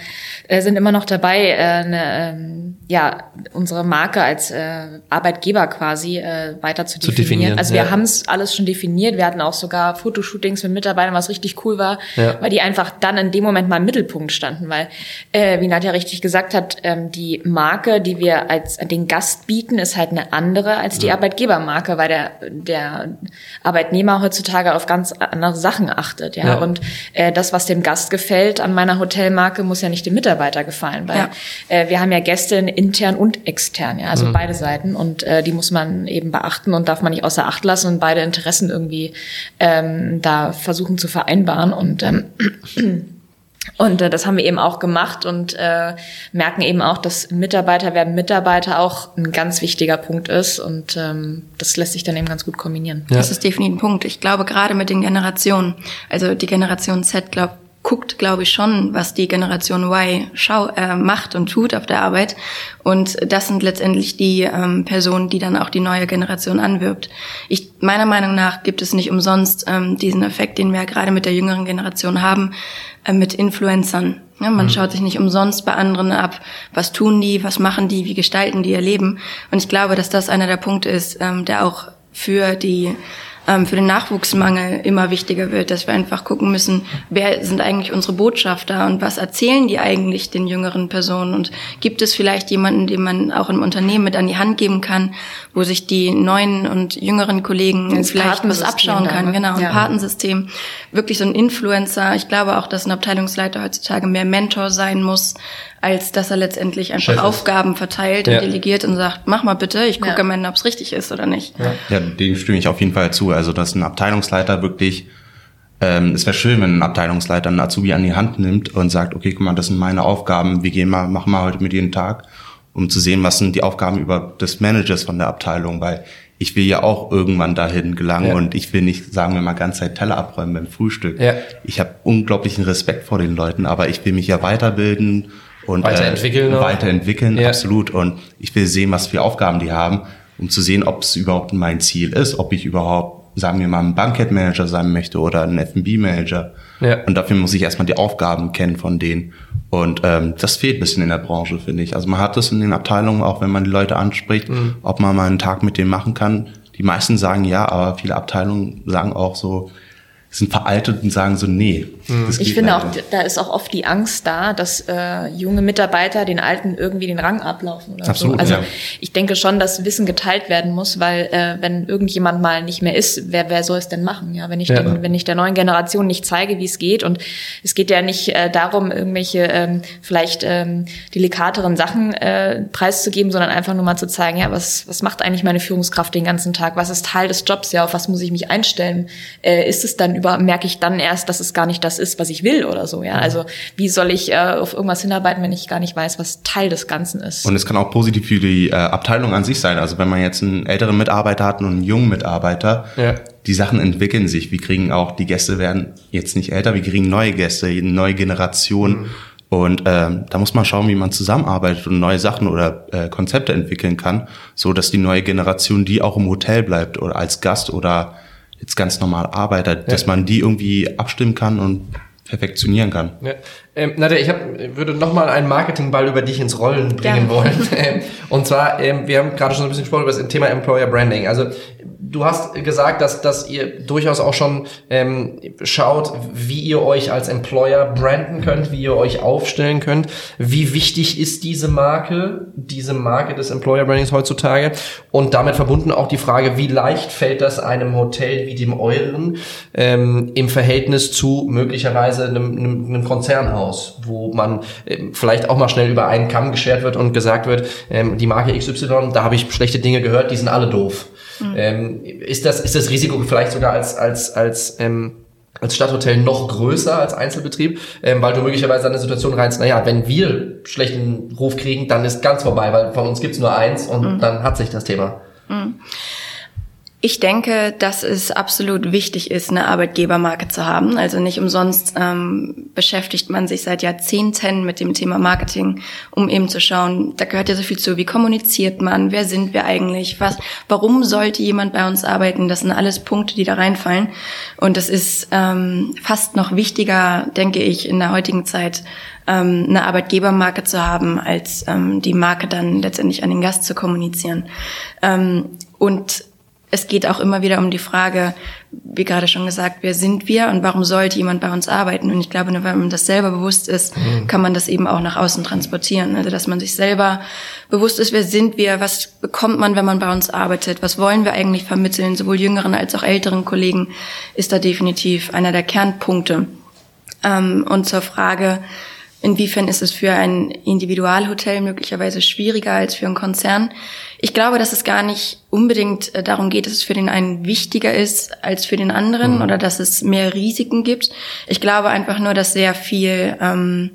äh, sind immer noch dabei, äh, eine, ähm, ja unsere Marke als äh, Arbeitgeber quasi äh, weiter zu Zu definieren. definieren, also wir ja. haben es alles schon definiert. Wir hatten auch sogar Fotoshootings mit Mitarbeitern, was richtig cool war, Ja. weil die einfach dann in dem Moment mal im Mittelpunkt standen. Weil, äh, wie Nadja richtig gesagt hat, ähm, die Marke, die wir als den Gast bieten, ist halt eine andere als die Arbeitgebermarke, weil der, der Arbeitnehmer heutzutage auf ganz andere Sachen achtet. Ja, Ja. und äh, das, was dem Gast gefällt an meiner Hotelmarke, muss ja nicht dem Mitarbeiter gefallen, weil Ja. äh, wir haben ja Gäste intern und extern, ja, also beide Seiten und äh, die muss man eben beachten und darf man nicht außer Acht lassen und beide Interessen irgendwie ähm, da versuchen zu vereinbaren und ähm, und äh, das haben wir eben auch gemacht und äh, merken eben auch, dass Mitarbeiter werden Mitarbeiter auch ein ganz wichtiger Punkt ist und ähm, das lässt sich dann eben ganz gut kombinieren. Ja. Das ist definitiv ein Punkt. Ich glaube, gerade mit den Generationen, also die Generation Z, glaub, guckt, glaube ich, schon, was die Generation Y schau, äh, macht und tut auf der Arbeit. Und das sind letztendlich die ähm, Personen, die dann auch die neue Generation anwirbt. Ich, meiner Meinung nach gibt es nicht umsonst ähm, diesen Effekt, den wir ja gerade mit der jüngeren Generation haben, äh, mit Influencern. Ja, man schaut sich nicht umsonst bei anderen ab, was tun die, was machen die, wie gestalten die ihr Leben. Und ich glaube, dass das einer der Punkte ist, ähm, der auch für die ähm, für den Nachwuchsmangel immer wichtiger wird, dass wir einfach gucken müssen, wer sind eigentlich unsere Botschafter und was erzählen die eigentlich den jüngeren Personen und gibt es vielleicht jemanden, den man auch im Unternehmen mit an die Hand geben kann, wo sich die neuen und jüngeren Kollegen Das vielleicht was abschauen kann, ne? genau, ein Ja. Patensystem, wirklich so ein Influencer. Ich glaube auch, dass ein Abteilungsleiter heutzutage mehr Mentor sein muss, als dass er letztendlich einfach Chef ist. Aufgaben verteilt Ja. und delegiert und sagt, mach mal bitte, ich gucke Ja. am Ende, ob es richtig ist oder nicht. Ja, dem stimme ich auf jeden Fall zu. Also, dass ein Abteilungsleiter wirklich, ähm, es wäre schön, wenn ein Abteilungsleiter einen Azubi an die Hand nimmt und sagt, okay, guck mal, das sind meine Aufgaben, wir gehen mal, machen mal heute mit jeden Tag, um zu sehen, was sind die Aufgaben über des Managers von der Abteilung, weil ich will ja auch irgendwann dahin gelangen Ja. und ich will nicht, sagen wir mal, ganz Zeit Teller abräumen beim Frühstück. Ja. Ich habe unglaublichen Respekt vor den Leuten, aber ich will mich ja weiterbilden und Weiterentwickeln äh, weiterentwickeln, Ja. absolut. Und ich will sehen, was für Aufgaben die haben, um zu sehen, ob es überhaupt mein Ziel ist, ob ich überhaupt, sagen wir mal, ein Bankett-Manager sein möchte oder ein F&B-Manager. Ja. Und dafür muss ich erstmal die Aufgaben kennen von denen. Und ähm, das fehlt ein bisschen in der Branche, finde ich. Also man hat das in den Abteilungen, auch wenn man die Leute anspricht, Mhm. ob man mal einen Tag mit denen machen kann. Die meisten sagen ja, aber viele Abteilungen sagen auch so, sind veraltet und sagen so, nee. das Ich finde auch, da ist auch oft die Angst da, dass äh, junge Mitarbeiter den Alten irgendwie den Rang ablaufen oder Absolut, so. Also ja. ich denke schon, dass Wissen geteilt werden muss, weil äh, wenn irgendjemand mal nicht mehr ist, wer, wer soll es denn machen? Ja, wenn ich Ja. den, wenn ich der neuen Generation nicht zeige, wie es geht und es geht ja nicht äh, darum, irgendwelche ähm, vielleicht ähm, delikateren Sachen äh, preiszugeben, sondern einfach nur mal zu zeigen, ja, was was macht eigentlich meine Führungskraft den ganzen Tag? Was ist Teil des Jobs? Ja, auf was muss ich mich einstellen? Äh, ist es dann über merke ich dann erst, dass es gar nicht das ist, was ich will oder so, ja? Also wie soll ich äh, auf irgendwas hinarbeiten, wenn ich gar nicht weiß, was Teil des Ganzen ist? Und es kann auch positiv für die äh, Abteilung an sich sein. Also wenn man jetzt einen älteren Mitarbeiter hat und einen jungen Mitarbeiter, Ja. die Sachen entwickeln sich. Wir kriegen auch, die Gäste werden jetzt nicht älter, wir kriegen neue Gäste, eine neue Generation. Und ähm, da muss man schauen, wie man zusammenarbeitet und neue Sachen oder äh, Konzepte entwickeln kann, so dass die neue Generation, die auch im Hotel bleibt oder als Gast oder jetzt ganz normal arbeitet, dass man die irgendwie abstimmen kann und perfektionieren kann. Ja. Ähm, Nadja, ich hab, würde nochmal einen Marketingball über dich ins Rollen bringen Gerne. wollen. Ähm, Und zwar, ähm, wir haben gerade schon ein bisschen gesprochen über das Thema Employer Branding. Also du hast gesagt, dass, dass ihr durchaus auch schon ähm, schaut, wie ihr euch als Employer branden könnt, wie ihr euch aufstellen könnt. Wie wichtig ist diese Marke, diese Marke des Employer Brandings heutzutage? Und damit verbunden auch die Frage, wie leicht fällt das einem Hotel wie dem euren ähm, im Verhältnis zu möglicherweise einem, einem, einem Konzernhaus? Aus, wo man äh, vielleicht auch mal schnell über einen Kamm geschert wird und gesagt wird, ähm, die Marke XY, da habe ich schlechte Dinge gehört, die sind alle doof. Mhm. Ähm, ist das ist das Risiko vielleicht sogar als als als ähm, als Stadthotel noch größer als Einzelbetrieb, ähm, weil du möglicherweise an eine Situation reinst, naja, wenn wir schlechten Ruf kriegen, dann ist ganz vorbei, weil von uns gibt's nur eins und mhm. dann hat sich das Thema. Mhm. Ich denke, dass es absolut wichtig ist, eine Arbeitgebermarke zu haben. Also nicht umsonst ähm, beschäftigt man sich seit Jahrzehnten mit dem Thema Marketing, um eben zu schauen, da gehört ja so viel zu, wie kommuniziert man, wer sind wir eigentlich, was, warum sollte jemand bei uns arbeiten? Das sind alles Punkte, die da reinfallen. Und das ist ähm, fast noch wichtiger, denke ich, in der heutigen Zeit, ähm, eine Arbeitgebermarke zu haben, als ähm, die Marke dann letztendlich an den Gast zu kommunizieren. Ähm, und es geht auch immer wieder um die Frage, wie gerade schon gesagt, wer sind wir und warum sollte jemand bei uns arbeiten? Und ich glaube, nur wenn man das selber bewusst ist, mhm. kann man das eben auch nach außen transportieren. Also, dass man sich selber bewusst ist, wer sind wir, was bekommt man, wenn man bei uns arbeitet, was wollen wir eigentlich vermitteln, sowohl jüngeren als auch älteren Kollegen, ist da definitiv einer der Kernpunkte. Ähm, und zur Frage, Inwiefern ist es für ein Individualhotel möglicherweise schwieriger als für einen Konzern? Ich glaube, dass es gar nicht unbedingt äh, darum geht, dass es für den einen wichtiger ist als für den anderen mhm. oder dass es mehr Risiken gibt. Ich glaube einfach nur, dass sehr viel ähm,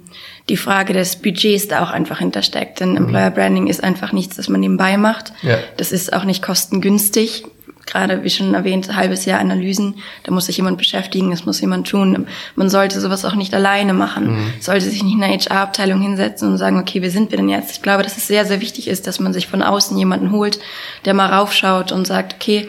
die Frage des Budgets da auch einfach hintersteckt. Denn mhm. Employer Branding ist einfach nichts, das man nebenbei macht. Ja. Das ist auch nicht kostengünstig gerade wie schon erwähnt, halbes Jahr Analysen, da muss sich jemand beschäftigen, das muss jemand tun. Man sollte sowas auch nicht alleine machen. Mhm. Sollte sich nicht in einer HR-Abteilung hinsetzen und sagen, okay, wer sind wir denn jetzt? Ich glaube, dass es sehr, sehr wichtig ist, dass man sich von außen jemanden holt, der mal raufschaut und sagt, okay,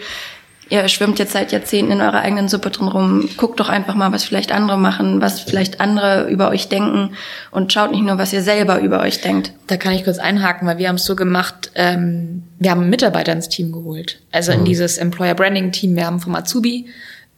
ihr schwimmt jetzt seit Jahrzehnten in eurer eigenen Suppe drin rum. Guckt doch einfach mal, was vielleicht andere machen, was vielleicht andere über euch denken und schaut nicht nur, was ihr selber über euch denkt. Da kann ich kurz einhaken, weil wir haben es so gemacht, ähm, wir haben Mitarbeiter ins Team geholt. Also in mhm. dieses Employer Branding Team. Wir haben vom Azubi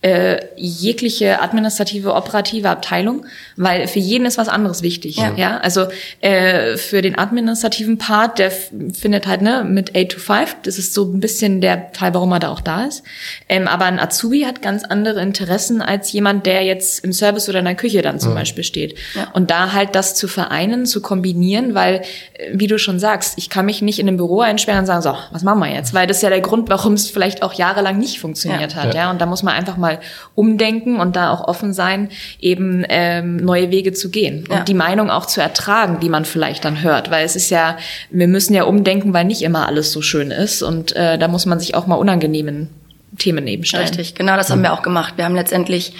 äh, jegliche administrative, operative Abteilung, weil für jeden ist was anderes wichtig. Ja, ja? also äh, für den administrativen Part, der findet halt ne mit 8 to 5, das ist so ein bisschen der Teil, warum er da auch da ist. Ähm, aber ein Azubi hat ganz andere Interessen als jemand, der jetzt im Service oder in der Küche dann zum mhm. Beispiel steht. Ja. Und da halt das zu vereinen, zu kombinieren, weil, äh, wie du schon sagst, ich kann mich nicht in ein Büro einsperren und sagen, so, was machen wir jetzt? Weil das ist ja der Grund, warum es vielleicht auch jahrelang nicht funktioniert ja. hat. Ja. ja, und da muss man einfach mal mal umdenken und da auch offen sein, eben ähm, neue Wege zu gehen ja. und die Meinung auch zu ertragen, die man vielleicht dann hört, weil es ist ja, wir müssen ja umdenken, weil nicht immer alles so schön ist und äh, da muss man sich auch mal unangenehmen Themen nebenstellen. Richtig, genau das haben wir auch gemacht. Wir haben letztendlich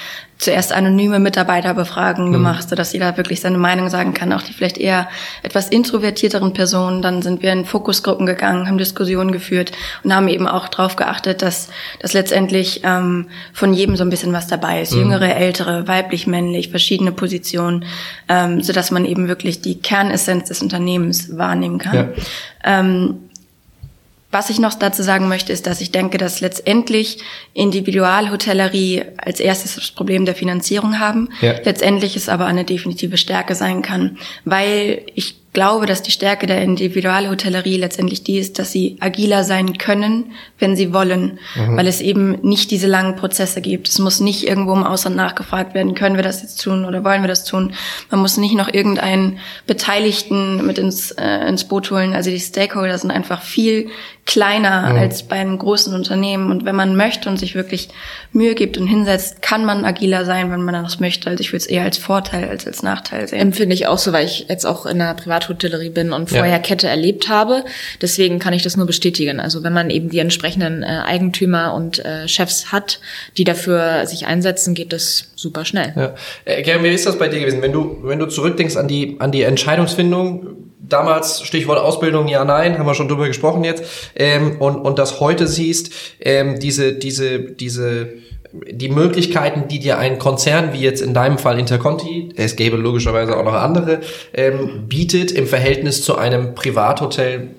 zuerst anonyme Mitarbeiterbefragungen mhm. gemacht, sodass jeder wirklich seine Meinung sagen kann, auch die vielleicht eher etwas introvertierteren Personen. Dann sind wir in Fokusgruppen gegangen, haben Diskussionen geführt und haben eben auch darauf geachtet, dass, dass letztendlich ähm, von jedem so ein bisschen was dabei ist. Mhm. Jüngere, ältere, weiblich, männlich, verschiedene Positionen, ähm, sodass man eben wirklich die Kernessenz des Unternehmens wahrnehmen kann. Ja. Ähm, was ich noch dazu sagen möchte, ist, dass ich denke, dass letztendlich Individualhotellerie als erstes das Problem der Finanzierung haben. Ja. Letztendlich es aber eine definitive Stärke sein kann, weil ich glaube, dass die Stärke der Individualhotellerie letztendlich die ist, dass sie agiler sein können, wenn sie wollen, mhm. weil es eben nicht diese langen Prozesse gibt. Es muss nicht irgendwo im Ausland nachgefragt werden, können wir das jetzt tun oder wollen wir das tun. Man muss nicht noch irgendeinen Beteiligten mit ins, äh, ins Boot holen. Also die Stakeholder sind einfach viel kleiner mhm. als bei einem großen Unternehmen. Und wenn man möchte und sich wirklich Mühe gibt und hinsetzt, kann man agiler sein, wenn man das möchte. Also ich würde es eher als Vorteil als als Nachteil sehen. Empfinde ich auch so, weil ich jetzt auch in einer Privathotellerie bin und vorher ja. Kette erlebt habe. Deswegen kann ich das nur bestätigen. Also wenn man eben die entsprechenden äh, Eigentümer und äh, Chefs hat, die dafür sich einsetzen, geht das super schnell. Ja. Äh, Gern, wie ist das bei dir gewesen? Wenn du, wenn du zurückdenkst an die, an die Entscheidungsfindung, damals Stichwort Ausbildung, ja, nein, haben wir schon drüber gesprochen jetzt, ähm, und, und das heute siehst, ähm, diese, diese, diese, die Möglichkeiten, die dir ein Konzern wie jetzt in deinem Fall Interconti, es gäbe logischerweise auch noch andere, ähm, bietet im Verhältnis zu einem Privathotel,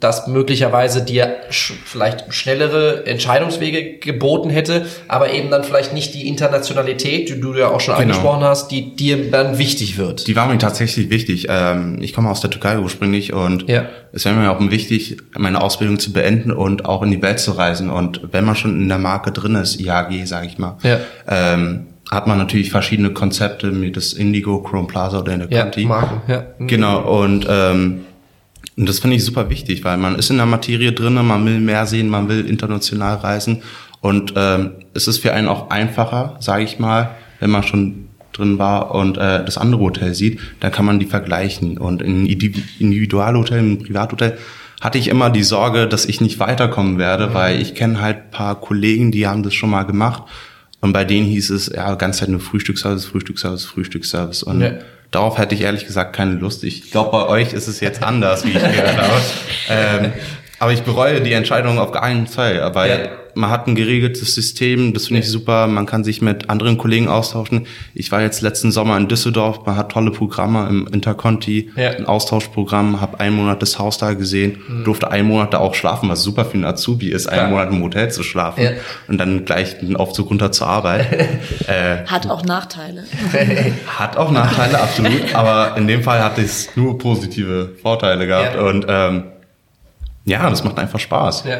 das möglicherweise dir sch vielleicht schnellere Entscheidungswege geboten hätte, aber eben dann vielleicht nicht die Internationalität, die du ja auch schon genau. angesprochen hast, die dir dann wichtig wird. Die war mir tatsächlich wichtig. Ähm, ich komme aus der Türkei ursprünglich und ja. es wäre mir auch wichtig, meine Ausbildung zu beenden und auch in die Welt zu reisen. Und wenn man schon in der Marke drin ist, IAG, sage ich mal, ja. ähm, hat man natürlich verschiedene Konzepte wie das Indigo, Chrome Plaza oder in der Ja, Conti. Marken, ja. Genau, und, ähm, und das finde ich super wichtig, weil man ist in der Materie drinne, man will mehr sehen, man will international reisen und ähm, es ist für einen auch einfacher, sage ich mal, wenn man schon drin war und äh, das andere Hotel sieht, dann kann man die vergleichen. Und in Individualhotel, im Privathotel hatte ich immer die Sorge, dass ich nicht weiterkommen werde, weil ich kenne halt paar Kollegen, die haben das schon mal gemacht und bei denen hieß es ja ganz Zeit nur Frühstücksservice, Frühstücksservice, Frühstücksservice und Ja. Darauf hätte ich ehrlich gesagt keine Lust. Ich glaube, bei euch ist es jetzt anders, wie ich gehört habe. Ähm, aber ich bereue die Entscheidung auf keinen Fall. Weil Ja. Man hat ein geregeltes System, das finde ich super. Man kann sich mit anderen Kollegen austauschen. Ich war jetzt letzten Sommer in Düsseldorf, man hat tolle Programme im Interconti, Ja. ein Austauschprogramm, habe einen Monat das Haus da gesehen, durfte einen Monat da auch schlafen, was super für einen Azubi ist, Klar. einen Monat im Hotel zu schlafen Ja. und dann gleich einen Aufzug runter zur Arbeit. äh, Hat auch Nachteile. hat auch Nachteile, absolut, aber in dem Fall hat es nur positive Vorteile gehabt Ja. und ähm, ja, das macht einfach Spaß. Ja.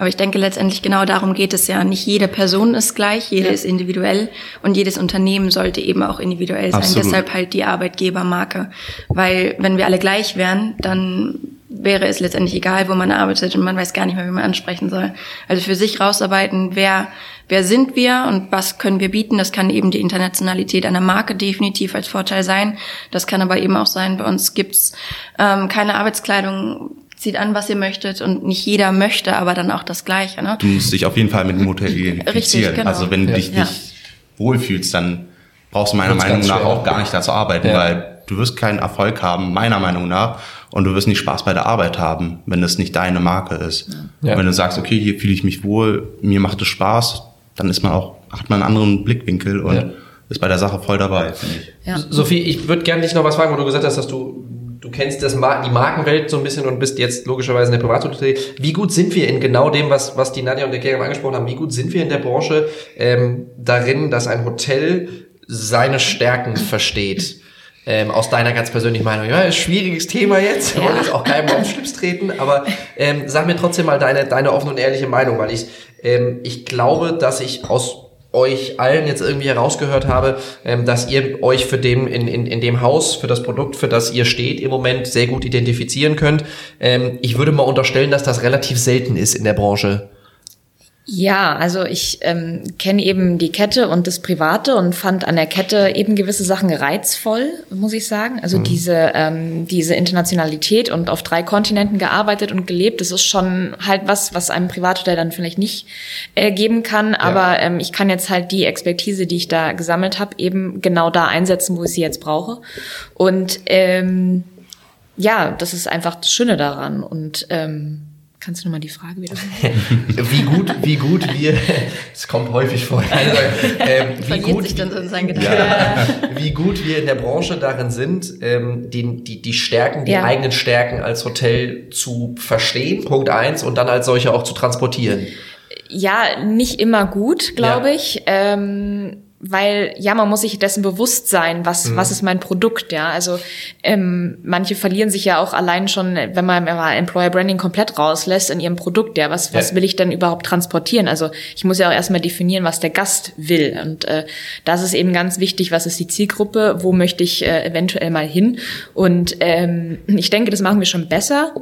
Aber ich denke letztendlich genau darum geht es ja. Nicht jede Person ist gleich, jede ist individuell und jedes Unternehmen sollte eben auch individuell sein. Absolut. Deshalb halt die Arbeitgebermarke. Weil wenn wir alle gleich wären, dann wäre es letztendlich egal, wo man arbeitet und man weiß gar nicht mehr, wie man ansprechen soll. Also für sich rausarbeiten, wer, wer sind wir und was können wir bieten, das kann eben die Internationalität einer Marke definitiv als Vorteil sein. Das kann aber eben auch sein, bei uns gibt's ähm, keine Arbeitskleidung, zieht an, was ihr möchtet und nicht jeder möchte, aber dann auch das Gleiche. Ne? Du musst dich auf jeden Fall mit dem Hotel identifizieren. genau. Also wenn du dich Ja. nicht wohlfühlst, dann brauchst du meiner Meinung nach schwer. auch gar nicht da zu arbeiten, Ja. weil du wirst keinen Erfolg haben, meiner Meinung nach, und du wirst nicht Spaß bei der Arbeit haben, wenn das nicht deine Marke ist. Ja. Und wenn du sagst, okay, hier fühle ich mich wohl, mir macht es Spaß, dann ist man auch, hat man einen anderen Blickwinkel und Ja. ist bei der Sache voll dabei, finde ich. Ja. Sophie, ich würde gerne dich noch was fragen, wo du gesagt hast, dass du du kennst das Mar die Markenwelt so ein bisschen und bist jetzt logischerweise in der Privathotellerie. Wie gut sind wir in genau dem, was was die Nadja und der Kerem angesprochen haben? Wie gut sind wir in der Branche ähm, darin, dass ein Hotel seine Stärken versteht? Ähm, aus deiner ganz persönlichen Meinung. Ja, schwieriges Thema jetzt. Wir wollen jetzt auch keinem auf den Schlips treten, aber ähm, sag mir trotzdem mal deine, deine offene und ehrliche Meinung, weil ich, ähm, ich glaube, dass ich aus euch allen jetzt irgendwie herausgehört habe, ähm, dass ihr euch für dem in, in, in dem Haus, für das Produkt, für das ihr steht, im Moment sehr gut identifizieren könnt. Ähm, ich würde mal unterstellen, dass das relativ selten ist in der Branche. Ja, also ich ähm, kenne eben die Kette und das Private und fand an der Kette eben gewisse Sachen reizvoll, muss ich sagen. Also diese ähm, diese Internationalität und auf drei Kontinenten gearbeitet und gelebt, das ist schon halt was, was einem Privathotel dann vielleicht nicht äh, geben kann. Aber ähm, ich kann jetzt halt die Expertise, die ich da gesammelt habe, eben genau da einsetzen, wo ich sie jetzt brauche. Und ähm, ja, das ist einfach das Schöne daran. Und ähm, kannst du nochmal die Frage wiederholen? Wie gut, wie gut wir, es kommt häufig vor, also, ähm, wie gut, sich dann so in seinen Gedanken. wie gut wir in der Branche darin sind, ähm, die, die, die Stärken, die Ja. eigenen Stärken als Hotel zu verstehen, Punkt eins, und dann als solche auch zu transportieren. Ja, nicht immer gut, glaube Ja. ich. Ähm, weil ja, man muss sich dessen bewusst sein, was Mhm. was ist mein Produkt, ja. Also ähm, manche verlieren sich ja auch allein schon, wenn man Employer Branding komplett rauslässt in ihrem Produkt, ja. Was was Ja. will ich denn überhaupt transportieren? Also ich muss ja auch erstmal definieren, was der Gast will. Und äh, das ist eben ganz wichtig. Was ist die Zielgruppe? Wo möchte ich äh, eventuell mal hin? Und ähm, ich denke, das machen wir schon besser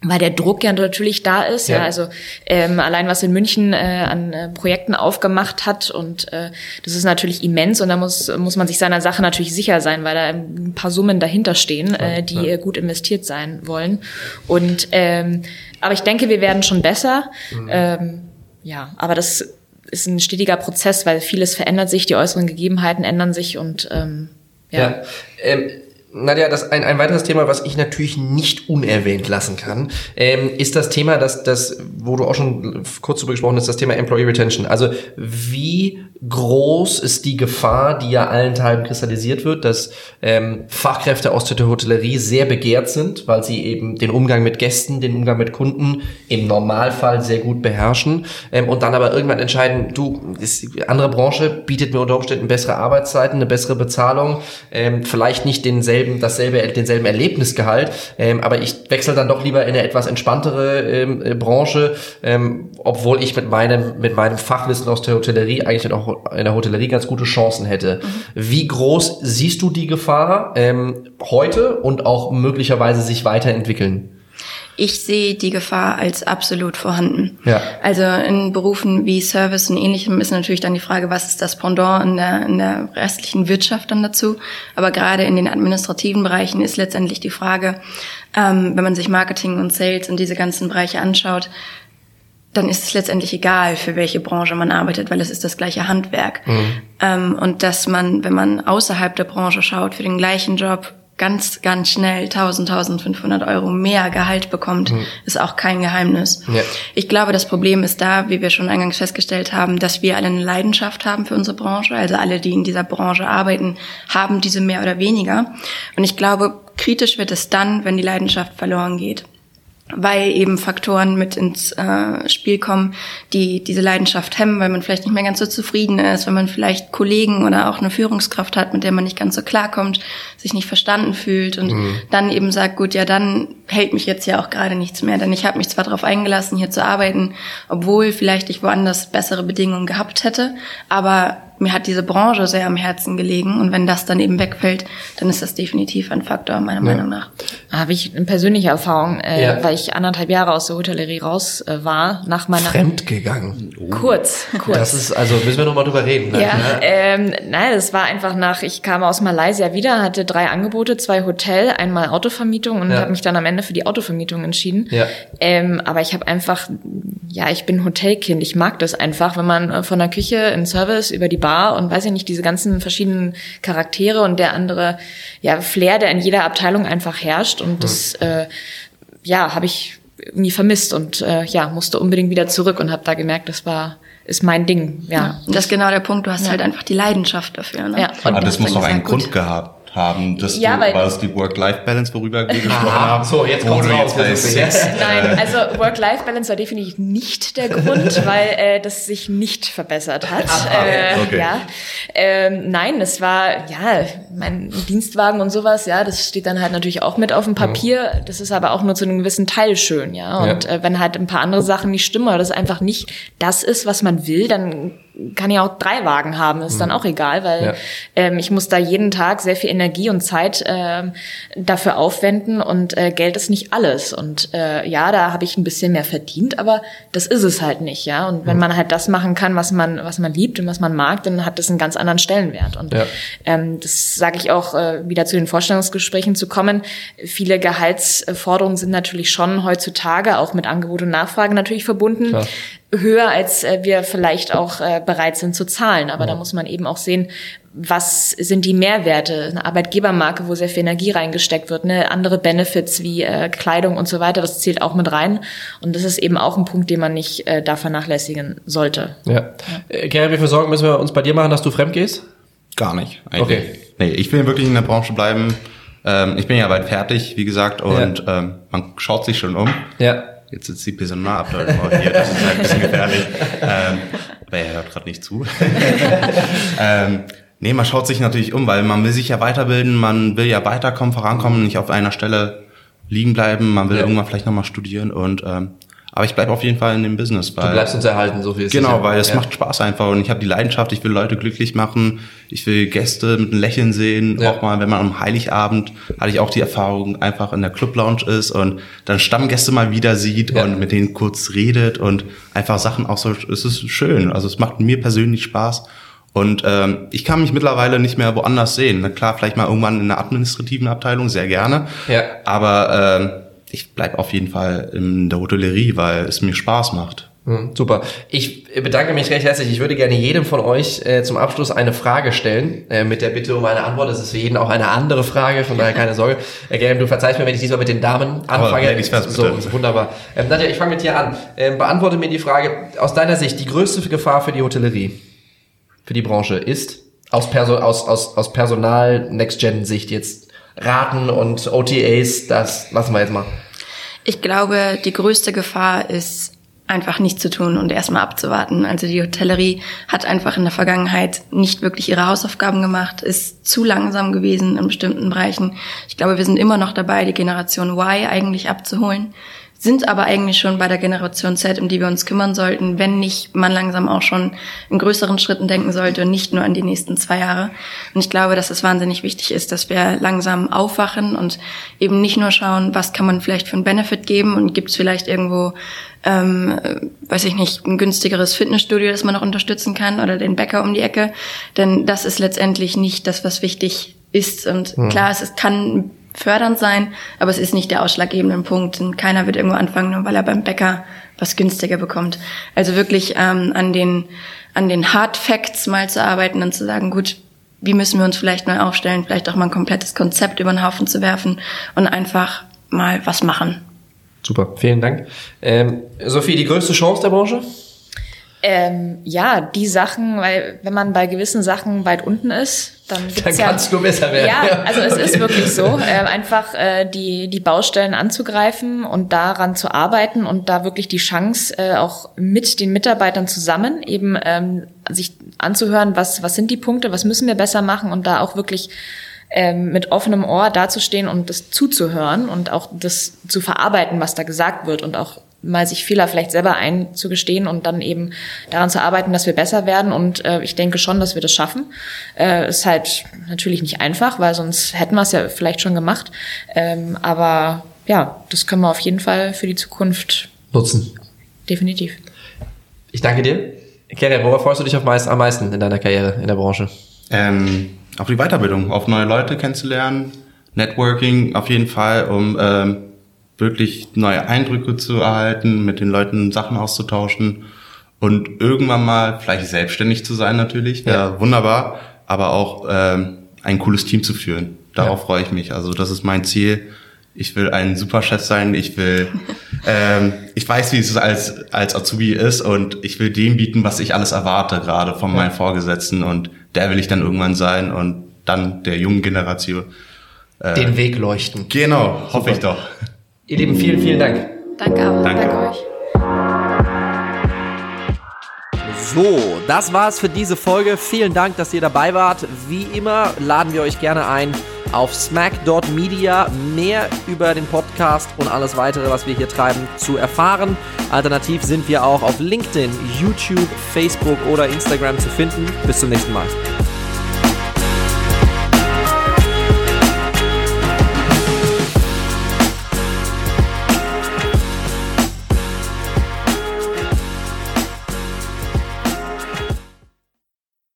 weil der Druck ja natürlich da ist, ja, Ja. also ähm, allein was in München äh, an äh, Projekten aufgemacht hat und äh, das ist natürlich immens und da muss muss man sich seiner Sache natürlich sicher sein, weil da ein paar Summen dahinter stehen, äh, die ja. äh, gut investiert sein wollen und ähm, aber ich denke, wir werden schon besser, ähm, ja, aber das ist ein stetiger Prozess, weil vieles verändert sich, die äußeren Gegebenheiten ändern sich und ähm, ja. Ja. Ähm, Nadja, das ein, ein weiteres Thema, was ich natürlich nicht unerwähnt lassen kann, ähm, ist das Thema, das, das, wo du auch schon kurz drüber gesprochen hast, das Thema Employee Retention. Also wie groß ist die Gefahr, die ja allenthalben kristallisiert wird, dass ähm, Fachkräfte aus der Hotellerie sehr begehrt sind, weil sie eben den Umgang mit Gästen, den Umgang mit Kunden im Normalfall sehr gut beherrschen ähm, und dann aber irgendwann entscheiden, du, ist, andere Branche bietet mir unter Umständen bessere Arbeitszeiten, eine bessere Bezahlung, ähm, vielleicht nicht denselben denselben, dasselbe, denselben Erlebnisgehalt, ähm, aber ich wechsle dann doch lieber in eine etwas entspanntere ähm, äh, Branche, ähm, obwohl ich mit meinem, mit meinem Fachwissen aus der Hotellerie eigentlich auch in der Hotellerie ganz gute Chancen hätte. Mhm. Wie groß siehst du die Gefahr ähm, heute und auch möglicherweise sich weiterentwickeln? Ich sehe die Gefahr als absolut vorhanden. Ja. Also in Berufen wie Service und ähnlichem ist natürlich dann die Frage, was ist das Pendant in der, in der restlichen Wirtschaft dann dazu. Aber gerade in den administrativen Bereichen ist letztendlich die Frage, ähm, wenn man sich Marketing und Sales und diese ganzen Bereiche anschaut, dann ist es letztendlich egal, für welche Branche man arbeitet, weil es ist das gleiche Handwerk. Mhm. Ähm, und dass man, wenn man außerhalb der Branche schaut, für den gleichen Job ganz, ganz schnell 1000, 1500 Euro mehr Gehalt bekommt, mhm. ist auch kein Geheimnis. Ja. Ich glaube, das Problem ist da, wie wir schon eingangs festgestellt haben, dass wir alle eine Leidenschaft haben für unsere Branche. Also alle, die in dieser Branche arbeiten, haben diese mehr oder weniger. Und ich glaube, kritisch wird es dann, wenn die Leidenschaft verloren geht weil eben Faktoren mit ins äh, Spiel kommen, die diese Leidenschaft hemmen, weil man vielleicht nicht mehr ganz so zufrieden ist, wenn man vielleicht Kollegen oder auch eine Führungskraft hat, mit der man nicht ganz so klarkommt, sich nicht verstanden fühlt und mhm. dann eben sagt, gut, ja, dann hält mich jetzt ja auch gerade nichts mehr, denn ich habe mich zwar darauf eingelassen, hier zu arbeiten, obwohl vielleicht ich woanders bessere Bedingungen gehabt hätte, aber mir hat diese Branche sehr am Herzen gelegen und wenn das dann eben wegfällt, dann ist das definitiv ein Faktor meiner ja. Meinung nach. Habe ich eine persönliche Erfahrung, äh, ja. weil ich anderthalb Jahre aus der Hotellerie raus äh, war nach meiner fremdgegangen. Oh. Kurz, kurz. Das ist also müssen wir noch mal drüber reden. Ne? Ja, ähm, nein, das war einfach nach. Ich kam aus Malaysia wieder, hatte drei Angebote, zwei Hotel, einmal Autovermietung und ja. habe mich dann am Ende für die Autovermietung entschieden. Ja. Ähm, aber ich habe einfach, ja, ich bin Hotelkind. Ich mag das einfach, wenn man äh, von der Küche in Service über die Bar und weiß ja nicht, diese ganzen verschiedenen Charaktere und der andere ja, Flair, der in jeder Abteilung einfach herrscht. Und das äh, ja, habe ich irgendwie vermisst und äh, ja, musste unbedingt wieder zurück und habe da gemerkt, das war ist mein Ding. Ja, ja das ist genau der Punkt. Du hast ja. halt einfach die Leidenschaft dafür. Ne? Ja. Und Aber das muss doch einen Grund gehabt haben, dass ja, du, war es die Work-Life-Balance, worüber wir gesprochen haben? So, jetzt kommt raus. Jetzt yes. Nein, also Work-Life-Balance war definitiv nicht der Grund, weil äh, das sich nicht verbessert hat. Ah, äh, okay. Ja, ähm, nein, es war ja mein Dienstwagen und sowas. Ja, das steht dann halt natürlich auch mit auf dem Papier. Mhm. Das ist aber auch nur zu einem gewissen Teil schön. Ja, und ja. Äh, wenn halt ein paar andere Sachen nicht stimmen oder das einfach nicht das ist, was man will, dann kann ich auch drei Wagen haben, ist dann mhm. auch egal, weil ja. ähm, ich muss da jeden Tag sehr viel Energie und Zeit ähm, dafür aufwenden und äh, Geld ist nicht alles. Und äh, ja, da habe ich ein bisschen mehr verdient, aber das ist es halt nicht, ja. Und wenn mhm. man halt das machen kann, was man was man liebt und was man mag, dann hat das einen ganz anderen Stellenwert. Und ja. ähm, das sage ich auch äh, wieder zu den Vorstellungsgesprächen zu kommen. Viele Gehaltsforderungen sind natürlich schon heutzutage auch mit Angebot und Nachfrage natürlich verbunden. Klar höher, als äh, wir vielleicht auch äh, bereit sind zu zahlen. Aber ja. da muss man eben auch sehen, was sind die Mehrwerte? Eine Arbeitgebermarke, wo sehr viel Energie reingesteckt wird, ne? andere Benefits wie äh, Kleidung und so weiter, das zählt auch mit rein. Und das ist eben auch ein Punkt, den man nicht äh, da vernachlässigen sollte. Ja. ja. Äh, Gerrit, wie viel Sorgen müssen wir uns bei dir machen, dass du fremd gehst? Gar nicht. Eigentlich. Okay. Nee, ich will wirklich in der Branche bleiben. Ähm, ich bin ja bald fertig, wie gesagt, und ja. ähm, man schaut sich schon um. Ja. Jetzt sitzt die Personalabteilung hier, das ist halt ein bisschen gefährlich. Ähm, aber er hört gerade nicht zu. ähm, nee, man schaut sich natürlich um, weil man will sich ja weiterbilden, man will ja weiterkommen, vorankommen, nicht auf einer Stelle liegen bleiben, man will ja. irgendwann vielleicht nochmal studieren und ähm, aber ich bleibe auf jeden Fall in dem Business. Weil, du bleibst uns erhalten, so viel ist Genau, weil es ja. macht Spaß einfach und ich habe die Leidenschaft, ich will Leute glücklich machen, ich will Gäste mit einem Lächeln sehen. Ja. Auch mal, wenn man am Heiligabend, hatte ich auch die Erfahrung, einfach in der Club Lounge ist und dann Stammgäste mal wieder sieht ja. und mit denen kurz redet und einfach Sachen auch so, es ist schön. Also es macht mir persönlich Spaß. Und ähm, ich kann mich mittlerweile nicht mehr woanders sehen. Na klar, vielleicht mal irgendwann in der administrativen Abteilung, sehr gerne. Ja. Aber ähm, ich bleib auf jeden Fall in der Hotellerie, weil es mir Spaß macht. Mhm, super. Ich bedanke mich recht herzlich. Ich würde gerne jedem von euch äh, zum Abschluss eine Frage stellen, äh, mit der Bitte um eine Antwort. Es ist für jeden auch eine andere Frage, von daher keine Sorge. Äh, Gerem, du verzeihst mir, wenn ich diesmal mit den Damen anfange. Oh, was, so, so, wunderbar. Ähm, Nadja, ich fange mit dir an. Ähm, beantworte mir die Frage, aus deiner Sicht, die größte Gefahr für die Hotellerie, für die Branche ist, aus, Perso aus, aus, aus Personal Next-Gen-Sicht jetzt Raten und OTAs, das lassen wir jetzt mal. Ich glaube, die größte Gefahr ist einfach nichts zu tun und erstmal abzuwarten. Also die Hotellerie hat einfach in der Vergangenheit nicht wirklich ihre Hausaufgaben gemacht, ist zu langsam gewesen in bestimmten Bereichen. Ich glaube, wir sind immer noch dabei, die Generation Y eigentlich abzuholen sind aber eigentlich schon bei der Generation Z, um die wir uns kümmern sollten, wenn nicht man langsam auch schon in größeren Schritten denken sollte und nicht nur an die nächsten zwei Jahre. Und ich glaube, dass es wahnsinnig wichtig ist, dass wir langsam aufwachen und eben nicht nur schauen, was kann man vielleicht für einen Benefit geben und gibt es vielleicht irgendwo, ähm, weiß ich nicht, ein günstigeres Fitnessstudio, das man noch unterstützen kann oder den Bäcker um die Ecke. Denn das ist letztendlich nicht das, was wichtig ist. Und mhm. klar, es kann fördernd sein, aber es ist nicht der ausschlaggebende Punkt. Und keiner wird irgendwo anfangen, nur weil er beim Bäcker was günstiger bekommt. Also wirklich ähm, an den an den Hard Facts mal zu arbeiten und zu sagen, gut, wie müssen wir uns vielleicht neu aufstellen, vielleicht auch mal ein komplettes Konzept über den Haufen zu werfen und einfach mal was machen. Super, vielen Dank. Ähm, Sophie, die größte Chance der Branche? Ähm, ja, die Sachen, weil wenn man bei gewissen Sachen weit unten ist, dann, dann kannst ja, du besser werden. Ja, also es ist wirklich so, äh, einfach äh, die die Baustellen anzugreifen und daran zu arbeiten und da wirklich die Chance äh, auch mit den Mitarbeitern zusammen eben ähm, sich anzuhören, was was sind die Punkte, was müssen wir besser machen und da auch wirklich ähm, mit offenem Ohr dazustehen und das zuzuhören und auch das zu verarbeiten, was da gesagt wird und auch mal sich Fehler vielleicht selber einzugestehen und dann eben daran zu arbeiten, dass wir besser werden. Und äh, ich denke schon, dass wir das schaffen. Äh, ist halt natürlich nicht einfach, weil sonst hätten wir es ja vielleicht schon gemacht. Ähm, aber ja, das können wir auf jeden Fall für die Zukunft nutzen. Definitiv. Ich danke dir. Kerry, worauf freust du dich auf meist, am meisten in deiner Karriere in der Branche? Ähm, auf die Weiterbildung, auf neue Leute kennenzulernen, Networking auf jeden Fall, um ähm, wirklich neue Eindrücke zu erhalten, mit den Leuten Sachen auszutauschen und irgendwann mal vielleicht selbstständig zu sein natürlich, ja. wunderbar, aber auch ähm, ein cooles Team zu führen. Darauf ja. freue ich mich. Also das ist mein Ziel. Ich will ein super Chef sein. Ich will, ähm, ich weiß, wie es als als Azubi ist und ich will dem bieten, was ich alles erwarte gerade von meinen Vorgesetzten und der will ich dann irgendwann sein und dann der jungen Generation äh, den Weg leuchten. Genau, hoffe ich doch. Ihr Lieben, vielen, vielen Dank. Danke auch. Danke, Danke euch. So, das war's für diese Folge. Vielen Dank, dass ihr dabei wart. Wie immer laden wir euch gerne ein, auf smack.media mehr über den Podcast und alles weitere, was wir hier treiben, zu erfahren. Alternativ sind wir auch auf LinkedIn, YouTube, Facebook oder Instagram zu finden. Bis zum nächsten Mal.